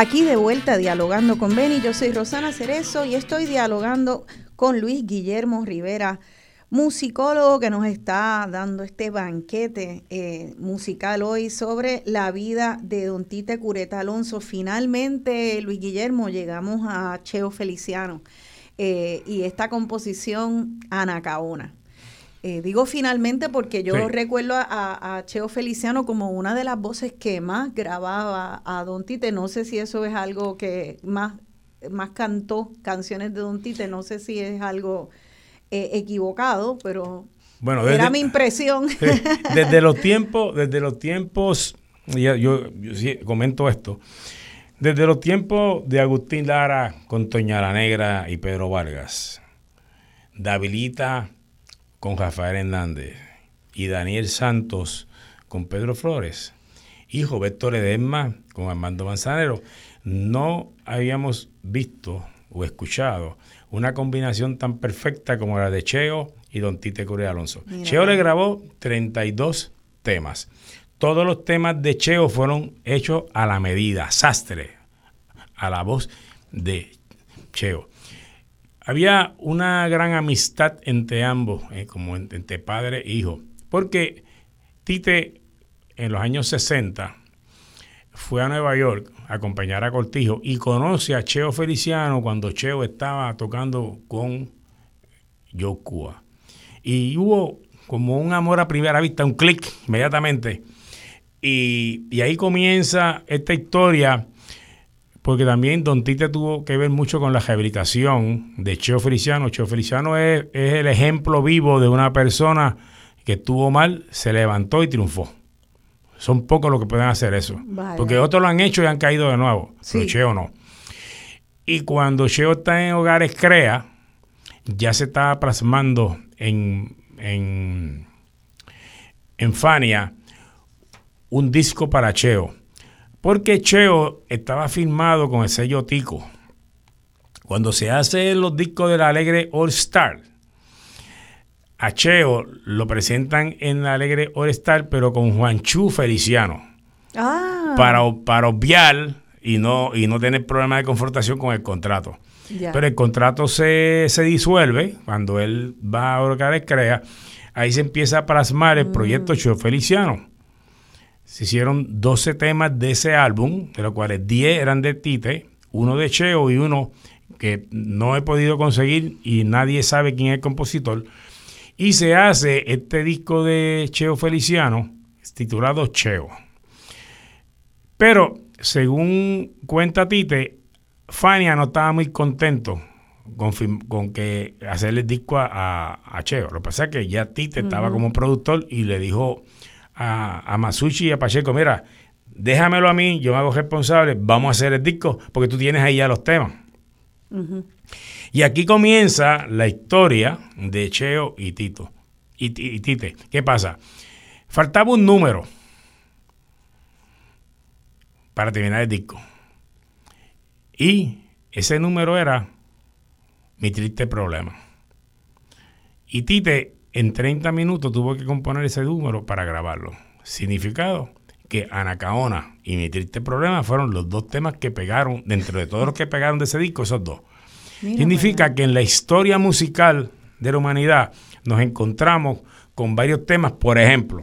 [SPEAKER 2] Aquí de vuelta dialogando con Beni, yo soy Rosana Cerezo y estoy dialogando con Luis Guillermo Rivera, musicólogo que nos está dando este banquete eh, musical hoy sobre la vida de Don Tite Cureta Alonso. Finalmente, Luis Guillermo, llegamos a Cheo Feliciano eh, y esta composición Anacaona. Eh, digo finalmente porque yo
[SPEAKER 3] Sí.
[SPEAKER 2] recuerdo a, a Cheo Feliciano como una de las voces que más grababa a Don Tite. No sé si eso es algo que más, más cantó canciones de Don Tite. No sé si es algo eh, equivocado, pero
[SPEAKER 3] Bueno,
[SPEAKER 2] era mi impresión.
[SPEAKER 3] Sí, desde los tiempos, desde los tiempos, yo, yo sí comento esto, desde los tiempos de Agustín Lara con Toña la Negra y Pedro Vargas, Davilita con Rafael Hernández y Daniel Santos con Pedro Flores y Roberto Ledesma con Armando Manzanero, no habíamos visto o escuchado una combinación tan perfecta como la de Cheo y Don Tite Correa Alonso.
[SPEAKER 2] Mira.
[SPEAKER 3] Cheo le grabó 32 temas. Todos los temas de Cheo fueron hechos a la medida, sastre, a la voz de Cheo. Había una gran amistad entre ambos, eh, como en- entre padre e hijo, porque Tite en los años 60 fue a Nueva York a acompañar a Cortijo y conoce a Cheo Feliciano cuando Cheo estaba tocando con Yokua. Y hubo como un amor a primera vista, un clic inmediatamente. Y, ahí comienza esta historia, porque también Don Tite tuvo que ver mucho con la rehabilitación de Cheo Feliciano. Cheo Feliciano es, es el ejemplo vivo de una persona que estuvo mal, se levantó y triunfó. Son pocos los que pueden hacer eso.
[SPEAKER 2] Vale.
[SPEAKER 3] Porque otros lo han hecho y han caído de nuevo.
[SPEAKER 2] Sí.
[SPEAKER 3] Pero Cheo no. Y cuando Cheo está en Hogares Crea, ya se estaba plasmando en, en, en Fania un disco para Cheo. Porque Cheo estaba firmado con el sello Tico. Cuando se hacen los discos de la Alegre All Star, a Cheo lo presentan en la Alegre All Star, pero con Juanchu Feliciano.
[SPEAKER 2] Ah.
[SPEAKER 3] Para, para obviar y no, y no tener problema de confrontación con el contrato. Pero el contrato se, se disuelve cuando él va a Orcares Crea. Ahí se empieza a plasmar el proyecto Cheo Feliciano. Se hicieron 12 temas de ese álbum, de los cuales 10 eran de Tite, uno de Cheo y uno que no he podido conseguir y nadie sabe quién es el compositor. Y se hace este disco de Cheo Feliciano, titulado Cheo. Pero, según cuenta Tite, Fania no estaba muy contento con, que hacerle el disco a, a- a Cheo. Lo que pasa es que ya Tite estaba como productor y le dijo a, a Masucci y a Pacheco, mira, déjamelo a mí, yo me hago responsable, vamos a hacer el disco, porque tú tienes ahí ya los temas. Y aquí comienza la historia de Cheo y Tito. Y, Ti- y Tite. ¿Qué pasa? Faltaba un número para terminar el disco. Y ese número era Mi triste problema. Y Tite en 30 minutos tuvo que componer ese número para grabarlo. Significado que Anacaona y Mi triste problema fueron los dos temas que pegaron, dentro de todos los que pegaron de ese disco, esos dos.
[SPEAKER 2] Mira
[SPEAKER 3] Significa que en la historia musical de la humanidad nos encontramos con varios temas. Por ejemplo,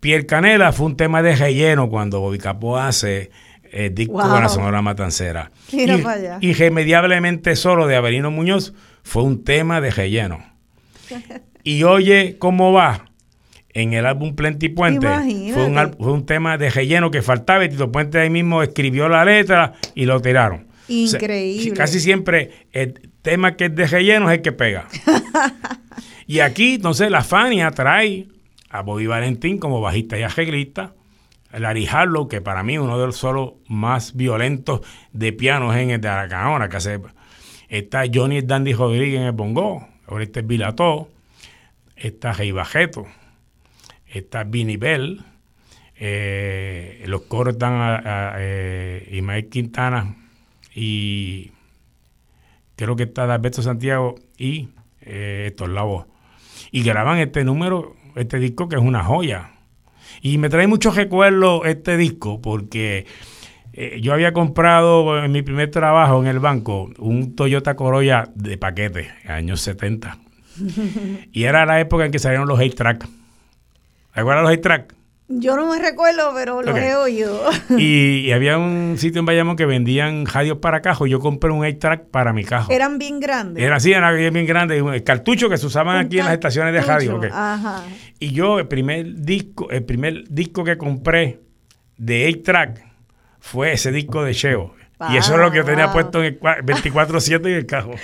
[SPEAKER 3] Pierre Canela fue un tema de relleno cuando Bobby Capó hace el disco
[SPEAKER 2] Wow.
[SPEAKER 3] la Sonora Matancera.
[SPEAKER 2] Mira
[SPEAKER 3] Y-
[SPEAKER 2] para allá.
[SPEAKER 3] Irremediablemente solo de Avelino Muñoz fue un tema de relleno. Y oye cómo va en el álbum Plenty Puente. Fue un, fue un tema de relleno que faltaba y Tito Puente ahí mismo escribió la letra y lo tiraron. O sea,
[SPEAKER 2] Increíble.
[SPEAKER 3] casi siempre el tema que es de relleno es el que pega. y aquí, entonces, la Fania trae a Bobby Valentín como bajista y arreglista. Larry Harlow, que para mí uno de los solos más violentos de piano es en el de Aracaona, que hace. Está Johnny Dandy Rodríguez en el bongo. Ahorita es Bilató. Está Rey Bajeto. Está Vinny Bell. eh, los coros a, a, eh, Ismael Quintana y creo que está Alberto Santiago y eh, Héctor Lavoe. Y graban este número, este disco que es una joya. Y me trae muchos recuerdos este disco porque eh, yo había comprado en mi primer trabajo en el banco un Toyota Corolla de paquete, años 70. y era la época en que salieron los 8-track. ¿Te acuerdas de los 8-track?
[SPEAKER 2] Yo no me recuerdo, pero los he oído.
[SPEAKER 3] y, y había un sitio en Bayamón que vendían radios para cajo. y Yo compré un 8-track para mi cajo.
[SPEAKER 2] Eran bien grandes.
[SPEAKER 3] Era así, era bien grande. El cartucho que se usaban
[SPEAKER 2] Un
[SPEAKER 3] aquí en las estaciones de radio.
[SPEAKER 2] Ajá.
[SPEAKER 3] Y yo, el primer disco, el primer disco que compré de 8-track fue ese disco de Cheo. Y eso es lo que yo tenía
[SPEAKER 2] Wow.
[SPEAKER 3] puesto en el cua- 24-7 en el cajo.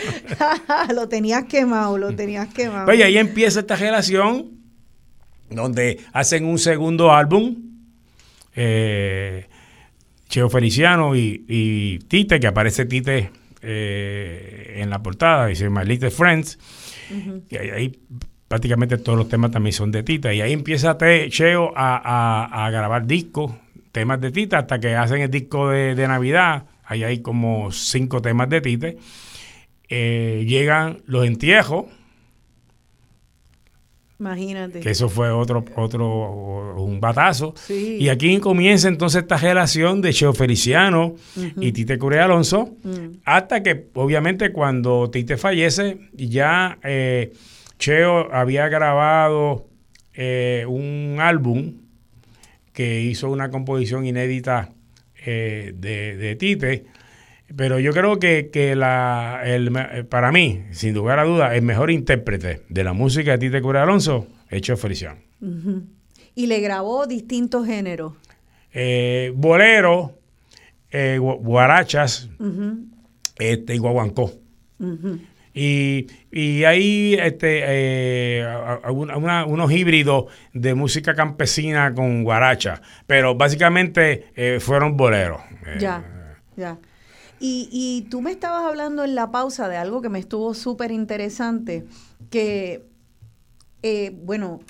[SPEAKER 2] lo tenías quemado, lo tenías quemado.
[SPEAKER 3] Oye, ahí empieza esta relación donde hacen un segundo álbum. eh, Cheo Feliciano y, y Tite, que aparece Tite eh, en la portada, dice My Little Friends. Y ahí, ahí prácticamente todos los temas también son de Tita. Y ahí empieza Te- Cheo a, a- a grabar discos, temas de Tita, hasta que hacen el disco de, de Navidad. Ahí hay como cinco temas de Tite. Eh, llegan los entierros,
[SPEAKER 2] Imagínate.
[SPEAKER 3] que eso fue otro, otro un batazo.
[SPEAKER 2] Sí.
[SPEAKER 3] Y aquí comienza entonces esta relación de Cheo Feliciano y Tite Curea Alonso,
[SPEAKER 2] Mm.
[SPEAKER 3] hasta que obviamente cuando Tite fallece, ya eh, Cheo había grabado eh, un álbum que hizo una composición inédita eh, de, de, Tite. Pero yo creo que, que la, el, para mí, sin lugar a dudas, el mejor intérprete de la música de Tite Cura Alonso es Cheo Feliciano.
[SPEAKER 2] Y le grabó distintos géneros.
[SPEAKER 3] Eh, bolero, eh, guarachas este, y guaguancó. Y, y hay este, eh, unos híbridos de música campesina con guaracha, pero básicamente eh, fueron boleros.
[SPEAKER 2] Eh, ya, ya. Y, y tú me estabas hablando en la pausa de algo que me estuvo súper interesante, que, bueno,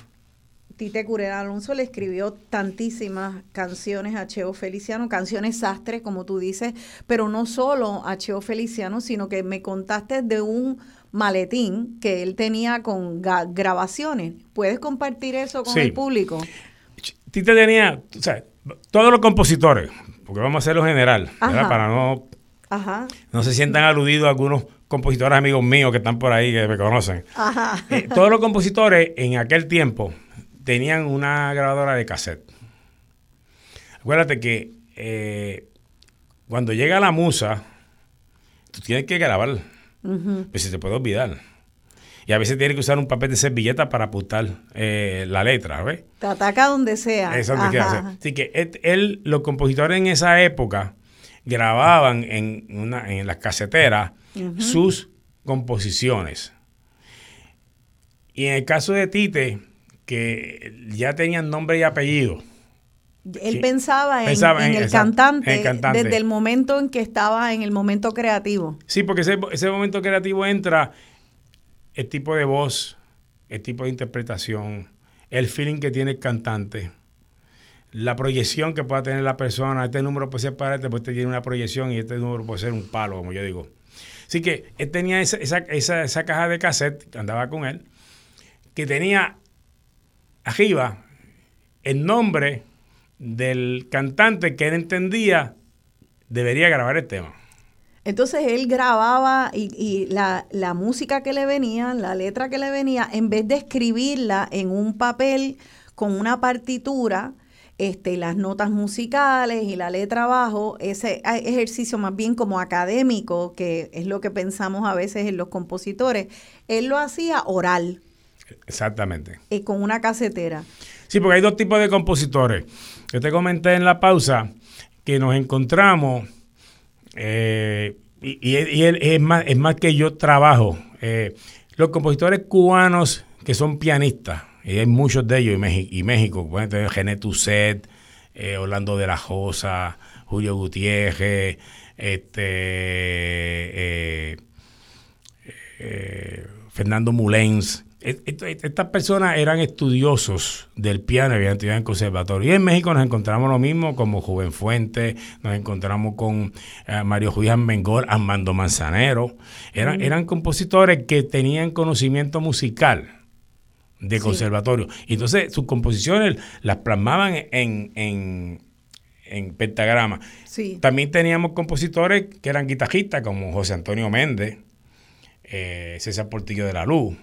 [SPEAKER 2] Tite Curera Alonso le escribió tantísimas canciones a Cheo Feliciano, canciones sastres, como tú dices, pero no solo a Cheo Feliciano, sino que me contaste de un maletín que él tenía con grabaciones. ¿Puedes compartir eso con el público?
[SPEAKER 3] Tite tenía, o sea, todos los compositores, porque vamos a hacerlo general, para no, no se sientan aludidos algunos compositores amigos míos que están por ahí, que me conocen. Eh, todos los compositores en aquel tiempo tenían una grabadora de cassette. Acuérdate que eh, cuando llega la musa, tú tienes que grabar. Pues se te puede olvidar. Y a veces tienes que usar un papel de servilleta para apuntar eh, la letra, ¿ves?
[SPEAKER 2] Te ataca donde sea.
[SPEAKER 3] Eso que Así que él, los compositores en esa época grababan en, una, en las caseteras sus composiciones. Y en el caso de Tite, que ya tenían nombre y apellido.
[SPEAKER 2] Él pensaba, en, el cantante, desde el momento en que estaba en el momento creativo.
[SPEAKER 3] Sí, porque ese, ese momento creativo entra el tipo de voz, el tipo de interpretación, el feeling que tiene el cantante, la proyección que pueda tener la persona. Este número puede ser para este, pues este tiene una proyección y este número puede ser un palo, como yo digo. Así que él tenía esa, esa, esa caja de cassette que andaba con él, que tenía arriba el nombre del cantante que él entendía debería grabar el tema.
[SPEAKER 2] Entonces él grababa y, la, música que le venía, la letra que le venía, en vez de escribirla en un papel con una partitura, este, las notas musicales y la letra abajo, ese ejercicio más bien como académico, que es lo que pensamos a veces en los compositores, él lo hacía oral.
[SPEAKER 3] Exactamente.
[SPEAKER 2] Y con una casetera.
[SPEAKER 3] Sí, porque hay dos tipos de compositores. Yo te comenté en la pausa que nos encontramos, eh, y, es, más, es más que yo trabajo, eh, los compositores cubanos que son pianistas, y hay muchos de ellos, y, México, y México Gené Tucet, eh, Orlando de la Josa, Julio Gutiérrez, este, Fernando Mulens, estas personas eran estudiosos del piano habían estudiado en conservatorio. Y en México nos encontramos lo mismo como Juven Fuente, nos encontramos con eh, Mario Julián Mengor, Armando Manzanero. Eran, eran compositores que tenían conocimiento musical de conservatorio. Y entonces sus composiciones las plasmaban en, en, pentagrama. También teníamos compositores que eran guitarristas como José Antonio Méndez, eh, César Portillo de la Luz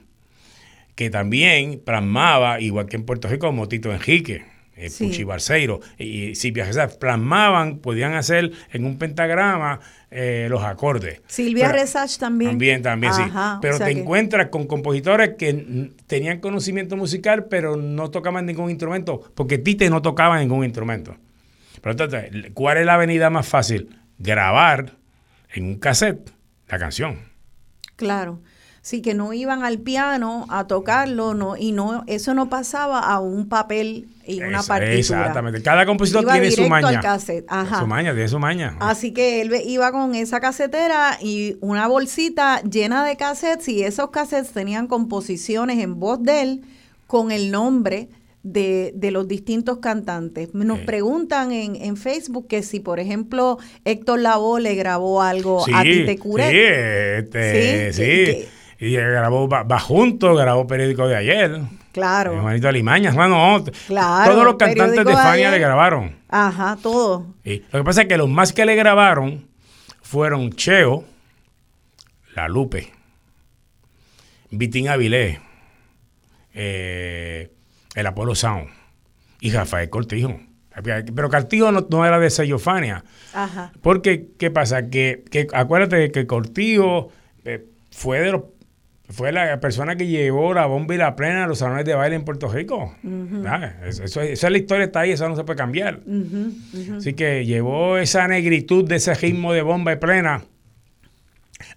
[SPEAKER 3] que también plasmaba, igual que en Puerto Rico, como Tito Enrique, eh, Puchi Barceiro, y Silvia César, plasmaban, podían hacer en un pentagrama eh, los acordes.
[SPEAKER 2] Silvia Resach también.
[SPEAKER 3] También, también, sí. Pero te encuentras con compositores que tenían conocimiento musical, pero no tocaban ningún instrumento, porque Tite no tocaba ningún instrumento. Pero entonces, ¿cuál es la avenida más fácil? Grabar en un cassette la canción.
[SPEAKER 2] Claro. Sí, que no iban al piano a tocarlo, no, y no, eso no pasaba a un papel y una partitura.
[SPEAKER 3] Exactamente. Cada compositor tiene su maña.
[SPEAKER 2] Ajá.
[SPEAKER 3] Su maña, tiene su maña.
[SPEAKER 2] Así que él iba con esa casetera y una bolsita llena de cassettes, y esos cassettes tenían composiciones en voz de él con el nombre de, de, los distintos cantantes. Nos preguntan en, en, Facebook que si, por ejemplo, Héctor Lavoe le grabó algo a Tite Curet.
[SPEAKER 3] Sí, este, sí. Y grabó va, junto, grabó Periódico de ayer.
[SPEAKER 2] Claro.
[SPEAKER 3] Juanito Alimaña, bueno, claro, todos los cantantes de Fania le grabaron.
[SPEAKER 2] Ajá, todo.
[SPEAKER 3] Y lo que pasa es que los más que le grabaron fueron Cheo, La Lupe, Vitín Avilés, eh, el Apolo Sound y Rafael Cortijo. Pero Cartijo no, era de Sellofania. Ajá. Porque, ¿qué pasa? Que, que acuérdate que Cortijo eh, fue de los fue la persona que llevó la bomba y la plena a los salones de baile en Puerto Rico. Eso, esa es la historia, está ahí, eso no se puede cambiar. Así que llevó esa negritud de ese ritmo de bomba y plena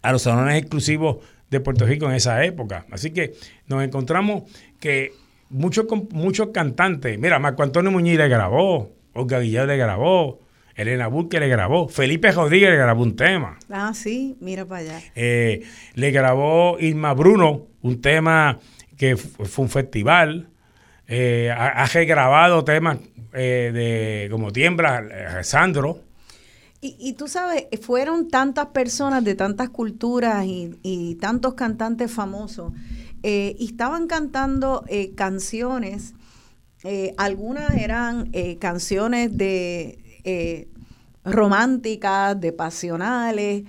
[SPEAKER 3] a los salones exclusivos de Puerto Rico en esa época. Así que nos encontramos que muchos, muchos cantantes, mira, Marco Antonio Muñiz le grabó, Olga Guillermo le grabó, Elena Burke le grabó, Felipe Rodríguez le grabó un tema.
[SPEAKER 2] Ah, sí, mira para allá.
[SPEAKER 3] Eh, le grabó Irma Bruno un tema que fue un festival. Eh, ha, grabado temas eh, de como Tiembla, Alessandro.
[SPEAKER 2] Y, y, tú sabes, fueron tantas personas de tantas culturas y, tantos cantantes famosos y estaban cantando canciones, algunas eran canciones de eh, románticas, de pasionales,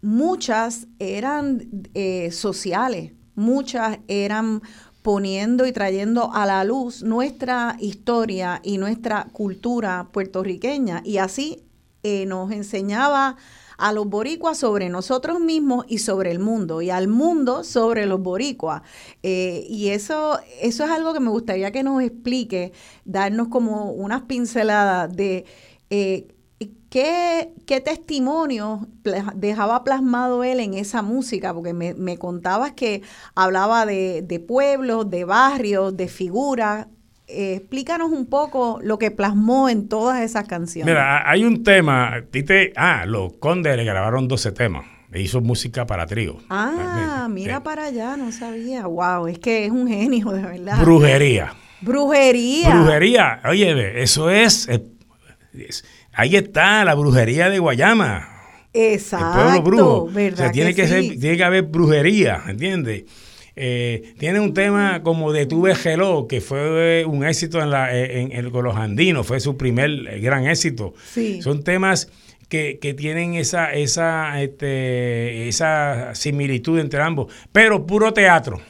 [SPEAKER 2] muchas eran eh, sociales, muchas eran poniendo y trayendo a la luz nuestra historia y nuestra cultura puertorriqueña. Y así eh, nos enseñaba a los boricuas sobre nosotros mismos y sobre el mundo, y al mundo sobre los boricuas. y eso, eso es algo que me gustaría que nos explique, darnos como unas pinceladas de eh, ¿qué, ¿qué, testimonio dejaba plasmado él en esa música? Porque me, contabas que hablaba de, pueblos, de barrios, de figuras. Eh, explícanos un poco lo que plasmó en todas esas canciones.
[SPEAKER 3] Mira, hay un tema, Tite, ah, los Condes le grabaron 12 temas. Le hizo música para trío.
[SPEAKER 2] Ah, mira para allá, no sabía. Wow, es que es un genio, de verdad.
[SPEAKER 3] Brujería.
[SPEAKER 2] Brujería.
[SPEAKER 3] Brujería. Oye, eso es Ahí está la brujería de Guayama.
[SPEAKER 2] Exacto. El pueblo brujo.
[SPEAKER 3] ¿verdad tiene que, ser, tiene que haber brujería, ¿entiendes? Eh, tiene un tema como de Tuve Geló, que fue un éxito en la, en, con los andinos, fue su primer gran éxito. Sí. Son temas que, que, tienen esa, esa, este, esa similitud entre ambos, pero puro teatro.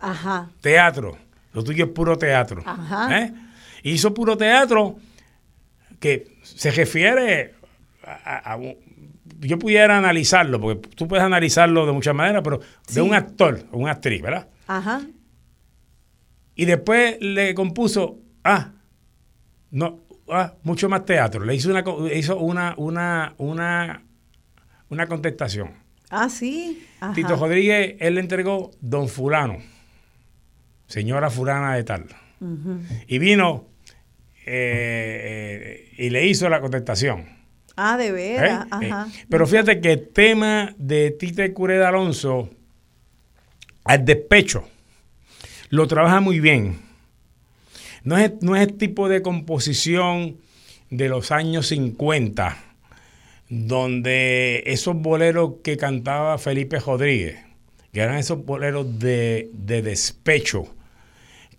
[SPEAKER 3] Ajá. Teatro. Lo tuyo es puro teatro. Ajá. ¿eh? Hizo puro teatro que se refiere a, yo pudiera analizarlo, porque tú puedes analizarlo de muchas maneras, pero de un actor o una actriz, ¿verdad? Ajá. Y después le compuso, ah, no, ah, mucho más teatro. Le hizo una, hizo una, una, una, una contestación.
[SPEAKER 2] Ah, sí.
[SPEAKER 3] Tito Rodríguez, él le entregó Don Fulano, señora Fulana de tal. Y vino eh, y le hizo la contestación.
[SPEAKER 2] Ah, de veras. ¿Eh?
[SPEAKER 3] Eh, pero fíjate que el tema de Tite Cureda Alonso, al despecho, lo trabaja muy bien. No es, no es el tipo de composición de los años 50, donde esos boleros que cantaba Felipe Rodríguez, que eran esos boleros de, de despecho,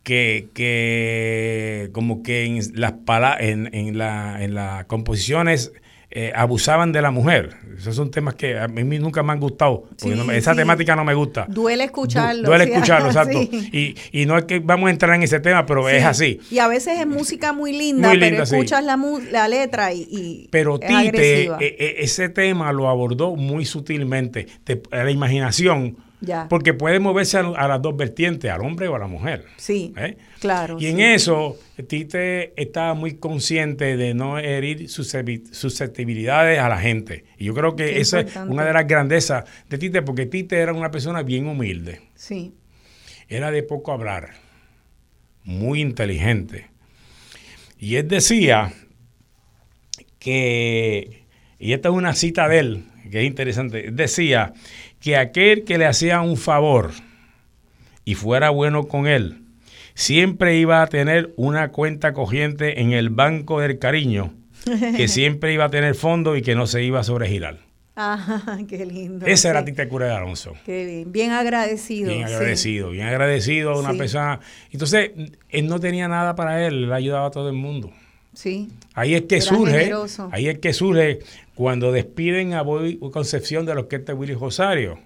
[SPEAKER 3] que, que como que en las en, en, la, en las composiciones eh, abusaban de la mujer. Esos son temas que a mí nunca me han gustado, porque esa temática no me gusta.
[SPEAKER 2] Duele escucharlo.
[SPEAKER 3] duele escucharlo, exacto. Y, y, no es que vamos a entrar en ese tema, pero es así.
[SPEAKER 2] Y a veces es música muy linda, pero escuchas la, la, letra y,
[SPEAKER 3] Pero Tite, e, e, ese tema lo abordó muy sutilmente. la imaginación porque puede moverse a, las dos vertientes, al hombre o a la mujer.
[SPEAKER 2] Sí. ¿eh? Claro.
[SPEAKER 3] Y en eso, Tite estaba muy consciente de no herir susceptibilidades a la gente. Y yo creo que esa es una de las grandezas de Tite, porque Tite era una persona bien humilde.
[SPEAKER 2] Sí.
[SPEAKER 3] Era de poco hablar, muy inteligente. Y él decía que, y esta es una cita de él, que es interesante, decía que aquel que le hacía un favor y fuera bueno con él, siempre iba a tener una cuenta corriente en el banco del cariño, que siempre iba a tener fondo y que no se iba a sobregirar.
[SPEAKER 2] Ajá, qué lindo.
[SPEAKER 3] Ese era Tite Cura de Alonso.
[SPEAKER 2] Qué bien, bien agradecido.
[SPEAKER 3] Bien agradecido, bien agradecido a una persona. Entonces, él no tenía nada para él, le ayudaba a todo el mundo.
[SPEAKER 2] Sí.
[SPEAKER 3] Ahí es que surge, ahí es que surge cuando despiden a Boy Concepción de la orquesta Willy Rosario,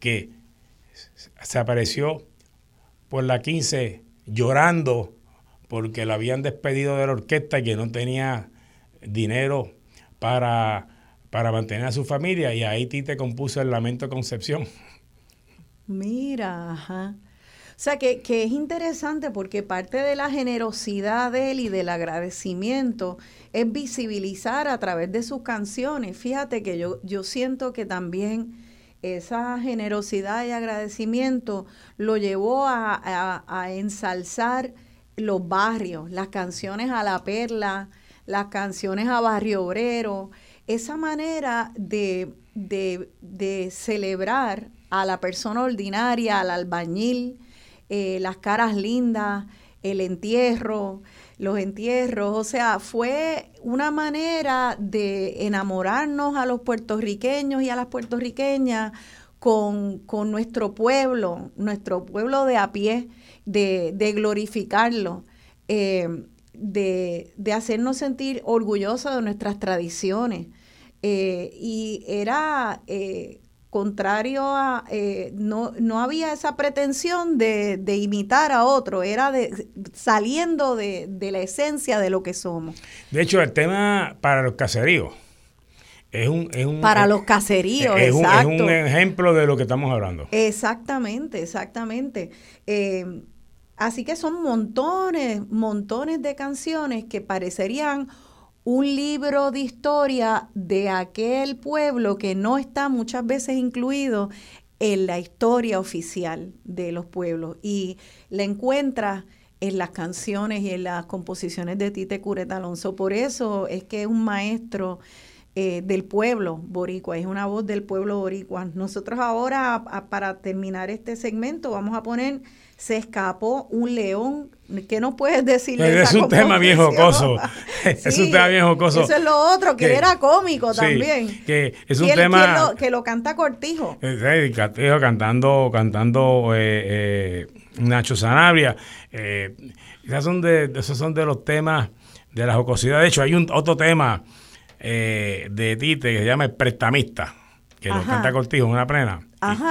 [SPEAKER 3] que se apareció por la 15 llorando porque lo habían despedido de la orquesta y que no tenía dinero para, para mantener a su familia y ahí Tite compuso el Lamento Concepción.
[SPEAKER 2] Mira, ajá. Sea, que, que, es interesante porque parte de la generosidad de él y del agradecimiento es visibilizar a través de sus canciones. Fíjate que yo, yo siento que también esa generosidad y agradecimiento lo llevó a, a, ensalzar los barrios, las canciones a la perla, las canciones a barrio obrero, esa manera de, de, de celebrar a la persona ordinaria, al albañil, eh, las caras lindas, el entierro, los entierros, o sea, fue una manera de enamorarnos a los puertorriqueños y a las puertorriqueñas con, nuestro pueblo, nuestro pueblo de a pie, de, glorificarlo, eh, de, hacernos sentir orgullosos de nuestras tradiciones. Eh, y era contrario a, eh, no, no había esa pretensión de, de, imitar a otro, era de saliendo de, de, la esencia de lo que somos.
[SPEAKER 3] De hecho, el tema para los caseríos es un... Es un
[SPEAKER 2] para los caseríos,
[SPEAKER 3] es Un, es un ejemplo de lo que estamos hablando.
[SPEAKER 2] Exactamente, exactamente. Eh, así que son montones, montones de canciones que parecerían un libro de historia de aquel pueblo que no está muchas veces incluido en la historia oficial de los pueblos y la encuentras en las canciones y en las composiciones de Tite Cureta Alonso. Por eso es que es un maestro eh, del pueblo boricua, es una voz del pueblo boricua. Nosotros ahora, para terminar este segmento, vamos a poner Se escapó un león ¿Qué no puedes decir
[SPEAKER 3] es un tema bien jocoso. es un tema bien jocoso.
[SPEAKER 2] Eso es lo otro, que, era cómico también.
[SPEAKER 3] Que es un tema.
[SPEAKER 2] Que lo, canta Cortijo.
[SPEAKER 3] Sí, Cortijo cantando, cantando eh, eh, Nacho Sanabria. Eh, esos, son de, esos son de los temas de la jocosidad. De hecho, hay un otro tema de Tite que se llama El Prestamista, que lo canta Cortijo en una plena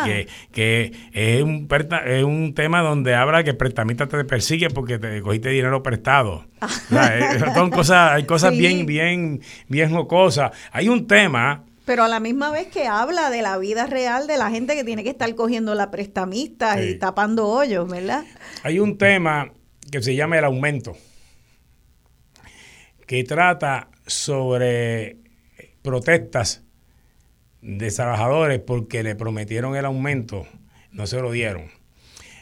[SPEAKER 3] que, que es, un, es un tema donde habla que el prestamista te persigue porque te cogiste dinero prestado. Eh, son cosas, hay cosas bien, bien, bien jocosas. Hay un tema
[SPEAKER 2] pero a la misma vez que habla de la vida real de la gente que tiene que estar cogiendo la prestamista y tapando hoyos, ¿verdad?
[SPEAKER 3] Hay un tema que se llama el aumento, que trata sobre protestas de trabajadores porque le prometieron el aumento, no se lo dieron.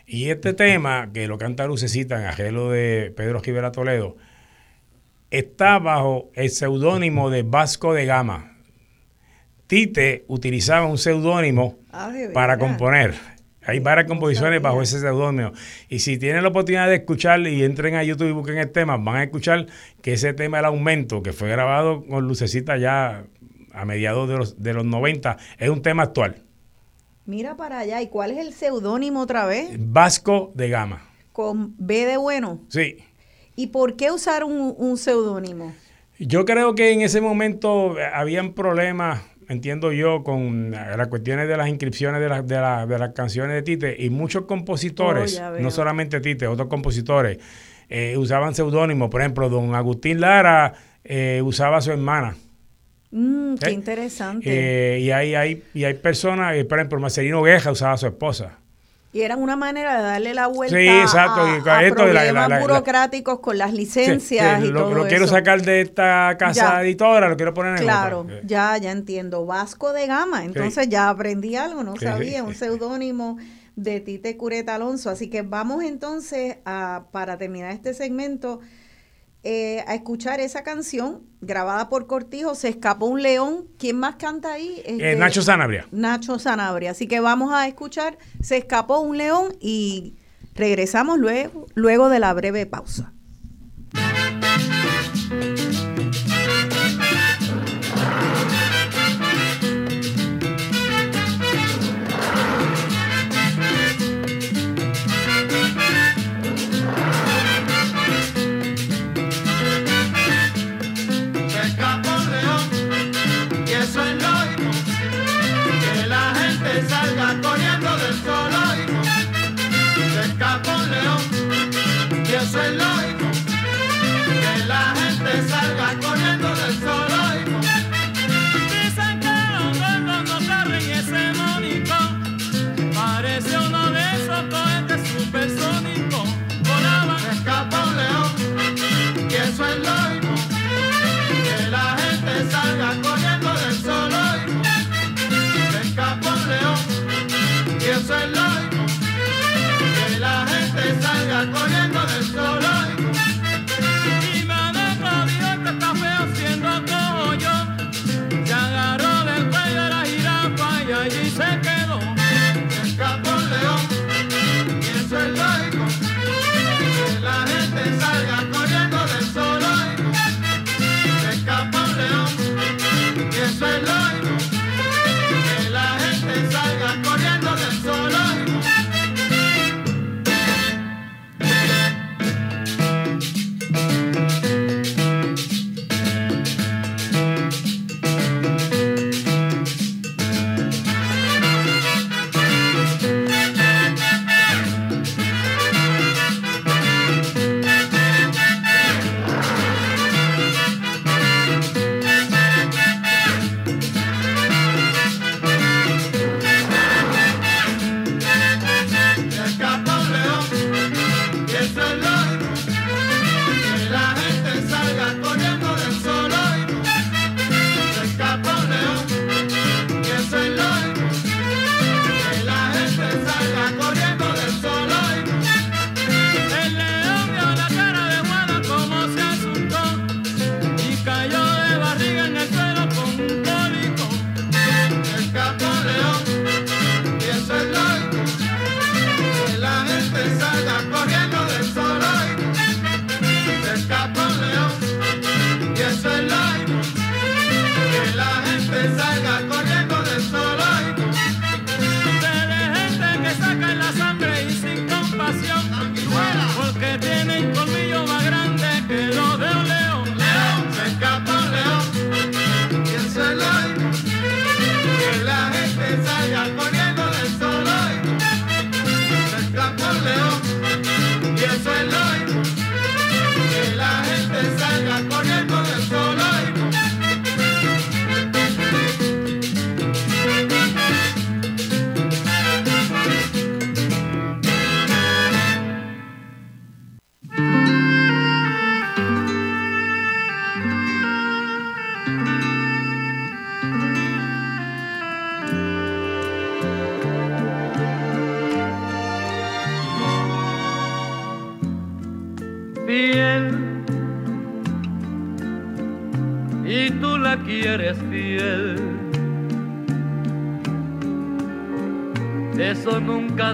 [SPEAKER 3] Y este tema, que lo canta Lucecita en arreglo de Pedro Rivera Toledo, está bajo el seudónimo de Vasco de Gama. Tite utilizaba un seudónimo ah, para componer. Hay varias composiciones bajo ese seudónimo. Y si tienen la oportunidad de escuchar y entren a YouTube y busquen el tema, van a escuchar que ese tema, el aumento, que fue grabado con Lucecita ya a mediados de los, de los 90, es un tema actual.
[SPEAKER 2] Mira para allá, ¿y cuál es el seudónimo otra vez?
[SPEAKER 3] Vasco de Gama.
[SPEAKER 2] ¿Con B de bueno?
[SPEAKER 3] Sí.
[SPEAKER 2] ¿Y por qué usar un, un seudónimo?
[SPEAKER 3] Yo creo que en ese momento habían problemas, entiendo yo, con las cuestiones de las inscripciones de, de, de las canciones de Tite y muchos compositores, oh, no solamente Tite, otros compositores, eh, usaban seudónimos. Por ejemplo, don Agustín Lara eh, usaba a su hermana.
[SPEAKER 2] Mm, qué interesante.
[SPEAKER 3] Eh, y, hay, hay, y hay personas, por ejemplo, Marcelino Gueja usaba a su esposa.
[SPEAKER 2] Y era una manera de darle la vuelta a, problemas burocráticos con las licencias y
[SPEAKER 3] lo,
[SPEAKER 2] todo
[SPEAKER 3] lo quiero sacar de esta casa editora, lo quiero poner en
[SPEAKER 2] Claro, ya, ya entiendo. Vasco de Gama. Entonces ya aprendí algo, no sabía, un seudónimo de Tite Cureta Alonso. Así que vamos entonces a, para terminar este segmento, eh, a escuchar esa canción grabada por Cortijo, Se escapó un león. ¿Quién más canta ahí?
[SPEAKER 3] Eh, este, Nacho Sanabria.
[SPEAKER 2] Nacho Sanabria. Así que vamos a escuchar Se escapó un león y regresamos luego, luego de la breve pausa.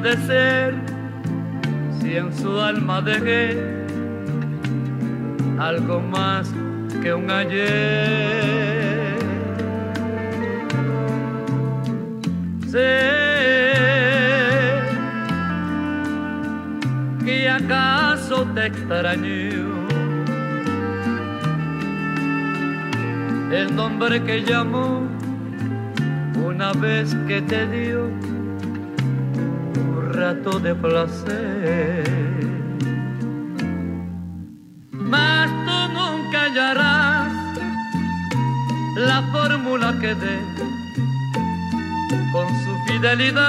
[SPEAKER 8] De ser si en su alma dejé algo más que un ayer? Sé que acaso te extrañó el nombre que llamó una vez que te dio rato de placer. Mas tú nunca hallarás la fórmula que dé con su fidelidad.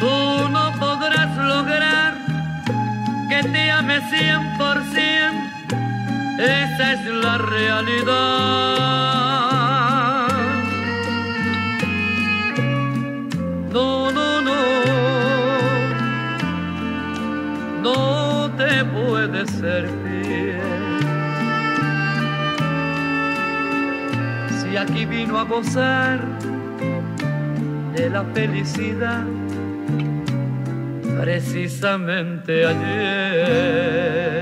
[SPEAKER 8] Tú no podrás lograr que te ame cien por cien, esa es la realidad. puede ser fiel. Si aquí vino a gozar de la felicidad, precisamente ayer.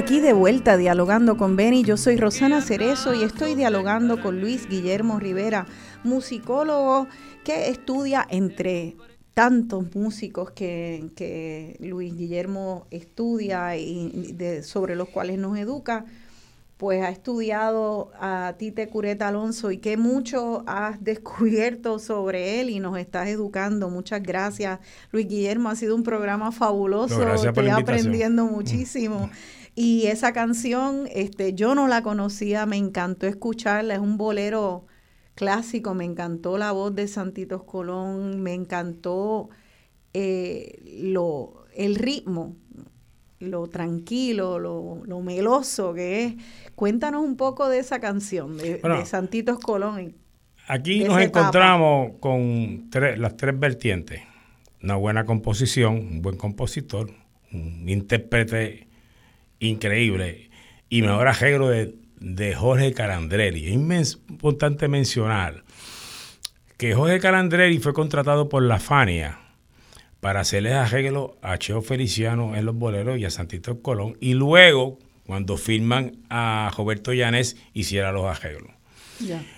[SPEAKER 2] Aquí de vuelta dialogando con Benny, yo soy Rosana Cerezo y estoy dialogando con Luis Guillermo Rivera, musicólogo que estudia entre tantos músicos que, Luis Guillermo estudia y sobre los cuales nos educa, pues ha estudiado a Tite Cureta Alonso y que mucho has descubierto sobre él y nos estás educando. Muchas gracias, Luis Guillermo. Ha sido un programa fabuloso. Estoy aprendiendo muchísimo. Y esa canción, este, yo no la conocía, me encantó escucharla, es un bolero clásico, me encantó la voz de Santitos Colón, me encantó eh, lo, el ritmo, lo tranquilo, lo, meloso que es. Cuéntanos un poco de esa canción de, Santitos Colón.
[SPEAKER 3] Aquí nos encontramos con las tres vertientes. Una buena composición, un buen compositor, un intérprete increíble y mejor arreglo de, de Jorge Calandrelli. Es importante mencionar que Jorge Calandrelli fue contratado por la Fania para hacerles arreglo a Cheo Feliciano en los boleros y a Santito Colón y luego cuando firman a Roberto Llanes hiciera los arreglos.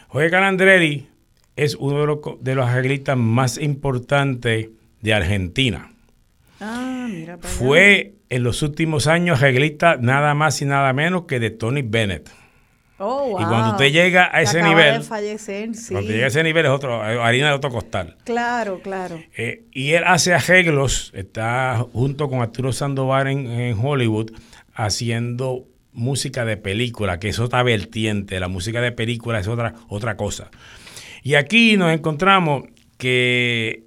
[SPEAKER 3] Jorge Calandrelli es uno de los, de los arreglistas más importantes de Argentina. Ah, Fue en los últimos años arreglista nada más y nada menos que de Tony Bennett. Oh, y cuando usted llega a ese nivel, cuando llega a ese nivel es otro, harina de otro costal.
[SPEAKER 2] Claro, claro.
[SPEAKER 3] Eh, y él hace arreglos, está junto con Arturo Sandoval en, Hollywood haciendo música de película, que es otra vertiente, la música de película es otra, otra cosa. Y aquí nos encontramos que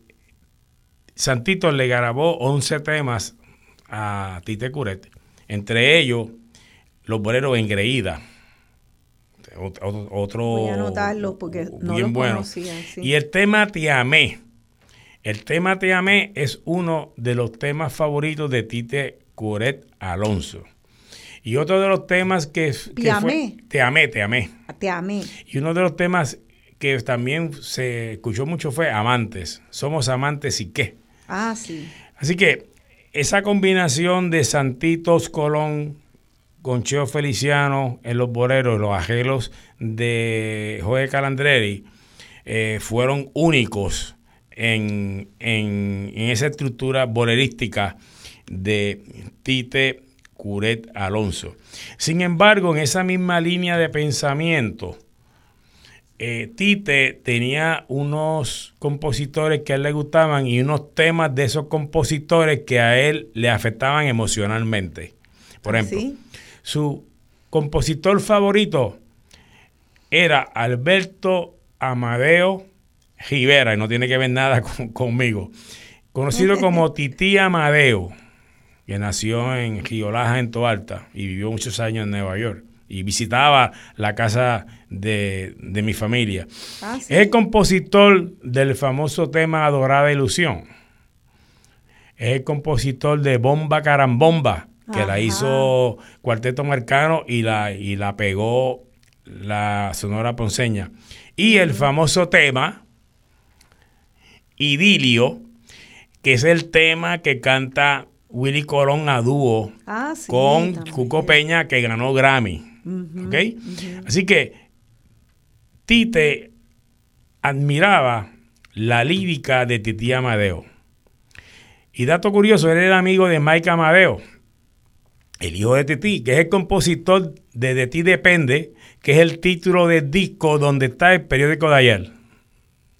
[SPEAKER 3] Santito le grabó 11 temas a Tite Curet, entre ellos Los Boleros Engreída. Otro,
[SPEAKER 2] Voy a anotarlo porque no lo bueno.
[SPEAKER 3] Y el tema Te Amé. El tema Te Amé es uno de los temas favoritos de Tite Curet Alonso. Y otro de los temas que,
[SPEAKER 2] te amé.
[SPEAKER 3] Te amé, te amé.
[SPEAKER 2] Te amé.
[SPEAKER 3] Y uno de los temas que también se escuchó mucho fue Amantes. Somos amantes y qué.
[SPEAKER 2] Ah, sí.
[SPEAKER 3] Así que esa combinación de Santitos Colón con Cheo Feliciano en los boleros, los arreglos de Jorge Calandreri, eh, fueron únicos en, en, esa estructura bolerística de Tite Curet Alonso. Sin embargo, en esa misma línea de pensamiento, eh, Tite tenía unos compositores que a él le gustaban y unos temas de esos compositores que a él le afectaban emocionalmente. Por ¿Ah, ejemplo, su compositor favorito era Alberto Amadeo Rivera, y no tiene que ver nada conmigo, conocido como Titi Amadeo, que nació en Giolaja, en Toalta, y vivió muchos años en Nueva York y visitaba la casa de, mi familia. Ah, es el compositor del famoso tema Adorada Ilusión. Es el compositor de Bomba Carambomba, que la hizo Cuarteto Marcano y la, y la pegó la Sonora Ponceña. Y el famoso tema Idilio, que es el tema que canta Willy Colón a dúo ah, con Cuco Peña, que ganó Grammy. Así que Tite admiraba la lírica de Titi Amadeo. Y dato curioso, él era amigo de Mike Amadeo, el hijo de Titi, que es el compositor de De ti depende, que es el título del disco donde está el periódico de ayer.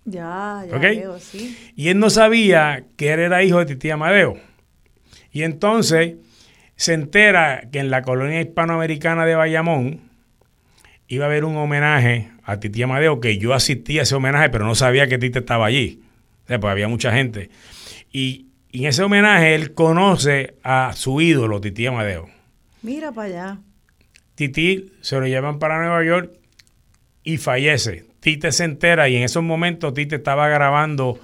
[SPEAKER 2] Ya, ya veo, sí.
[SPEAKER 3] Y él no sabía que él era hijo de Titi Amadeo. Y entonces se entera que en la colonia hispanoamericana de Bayamón iba a haber un homenaje a Titi Amadeo, que yo asistí a ese homenaje, pero no sabía que Titi estaba allí. O sea, pues había mucha gente. Y, en ese homenaje él conoce a su ídolo, Titi Amadeo.
[SPEAKER 2] Mira para allá.
[SPEAKER 3] Titi se lo llevan para Nueva York y fallece. Tite se entera y en esos momentos Tite estaba grabando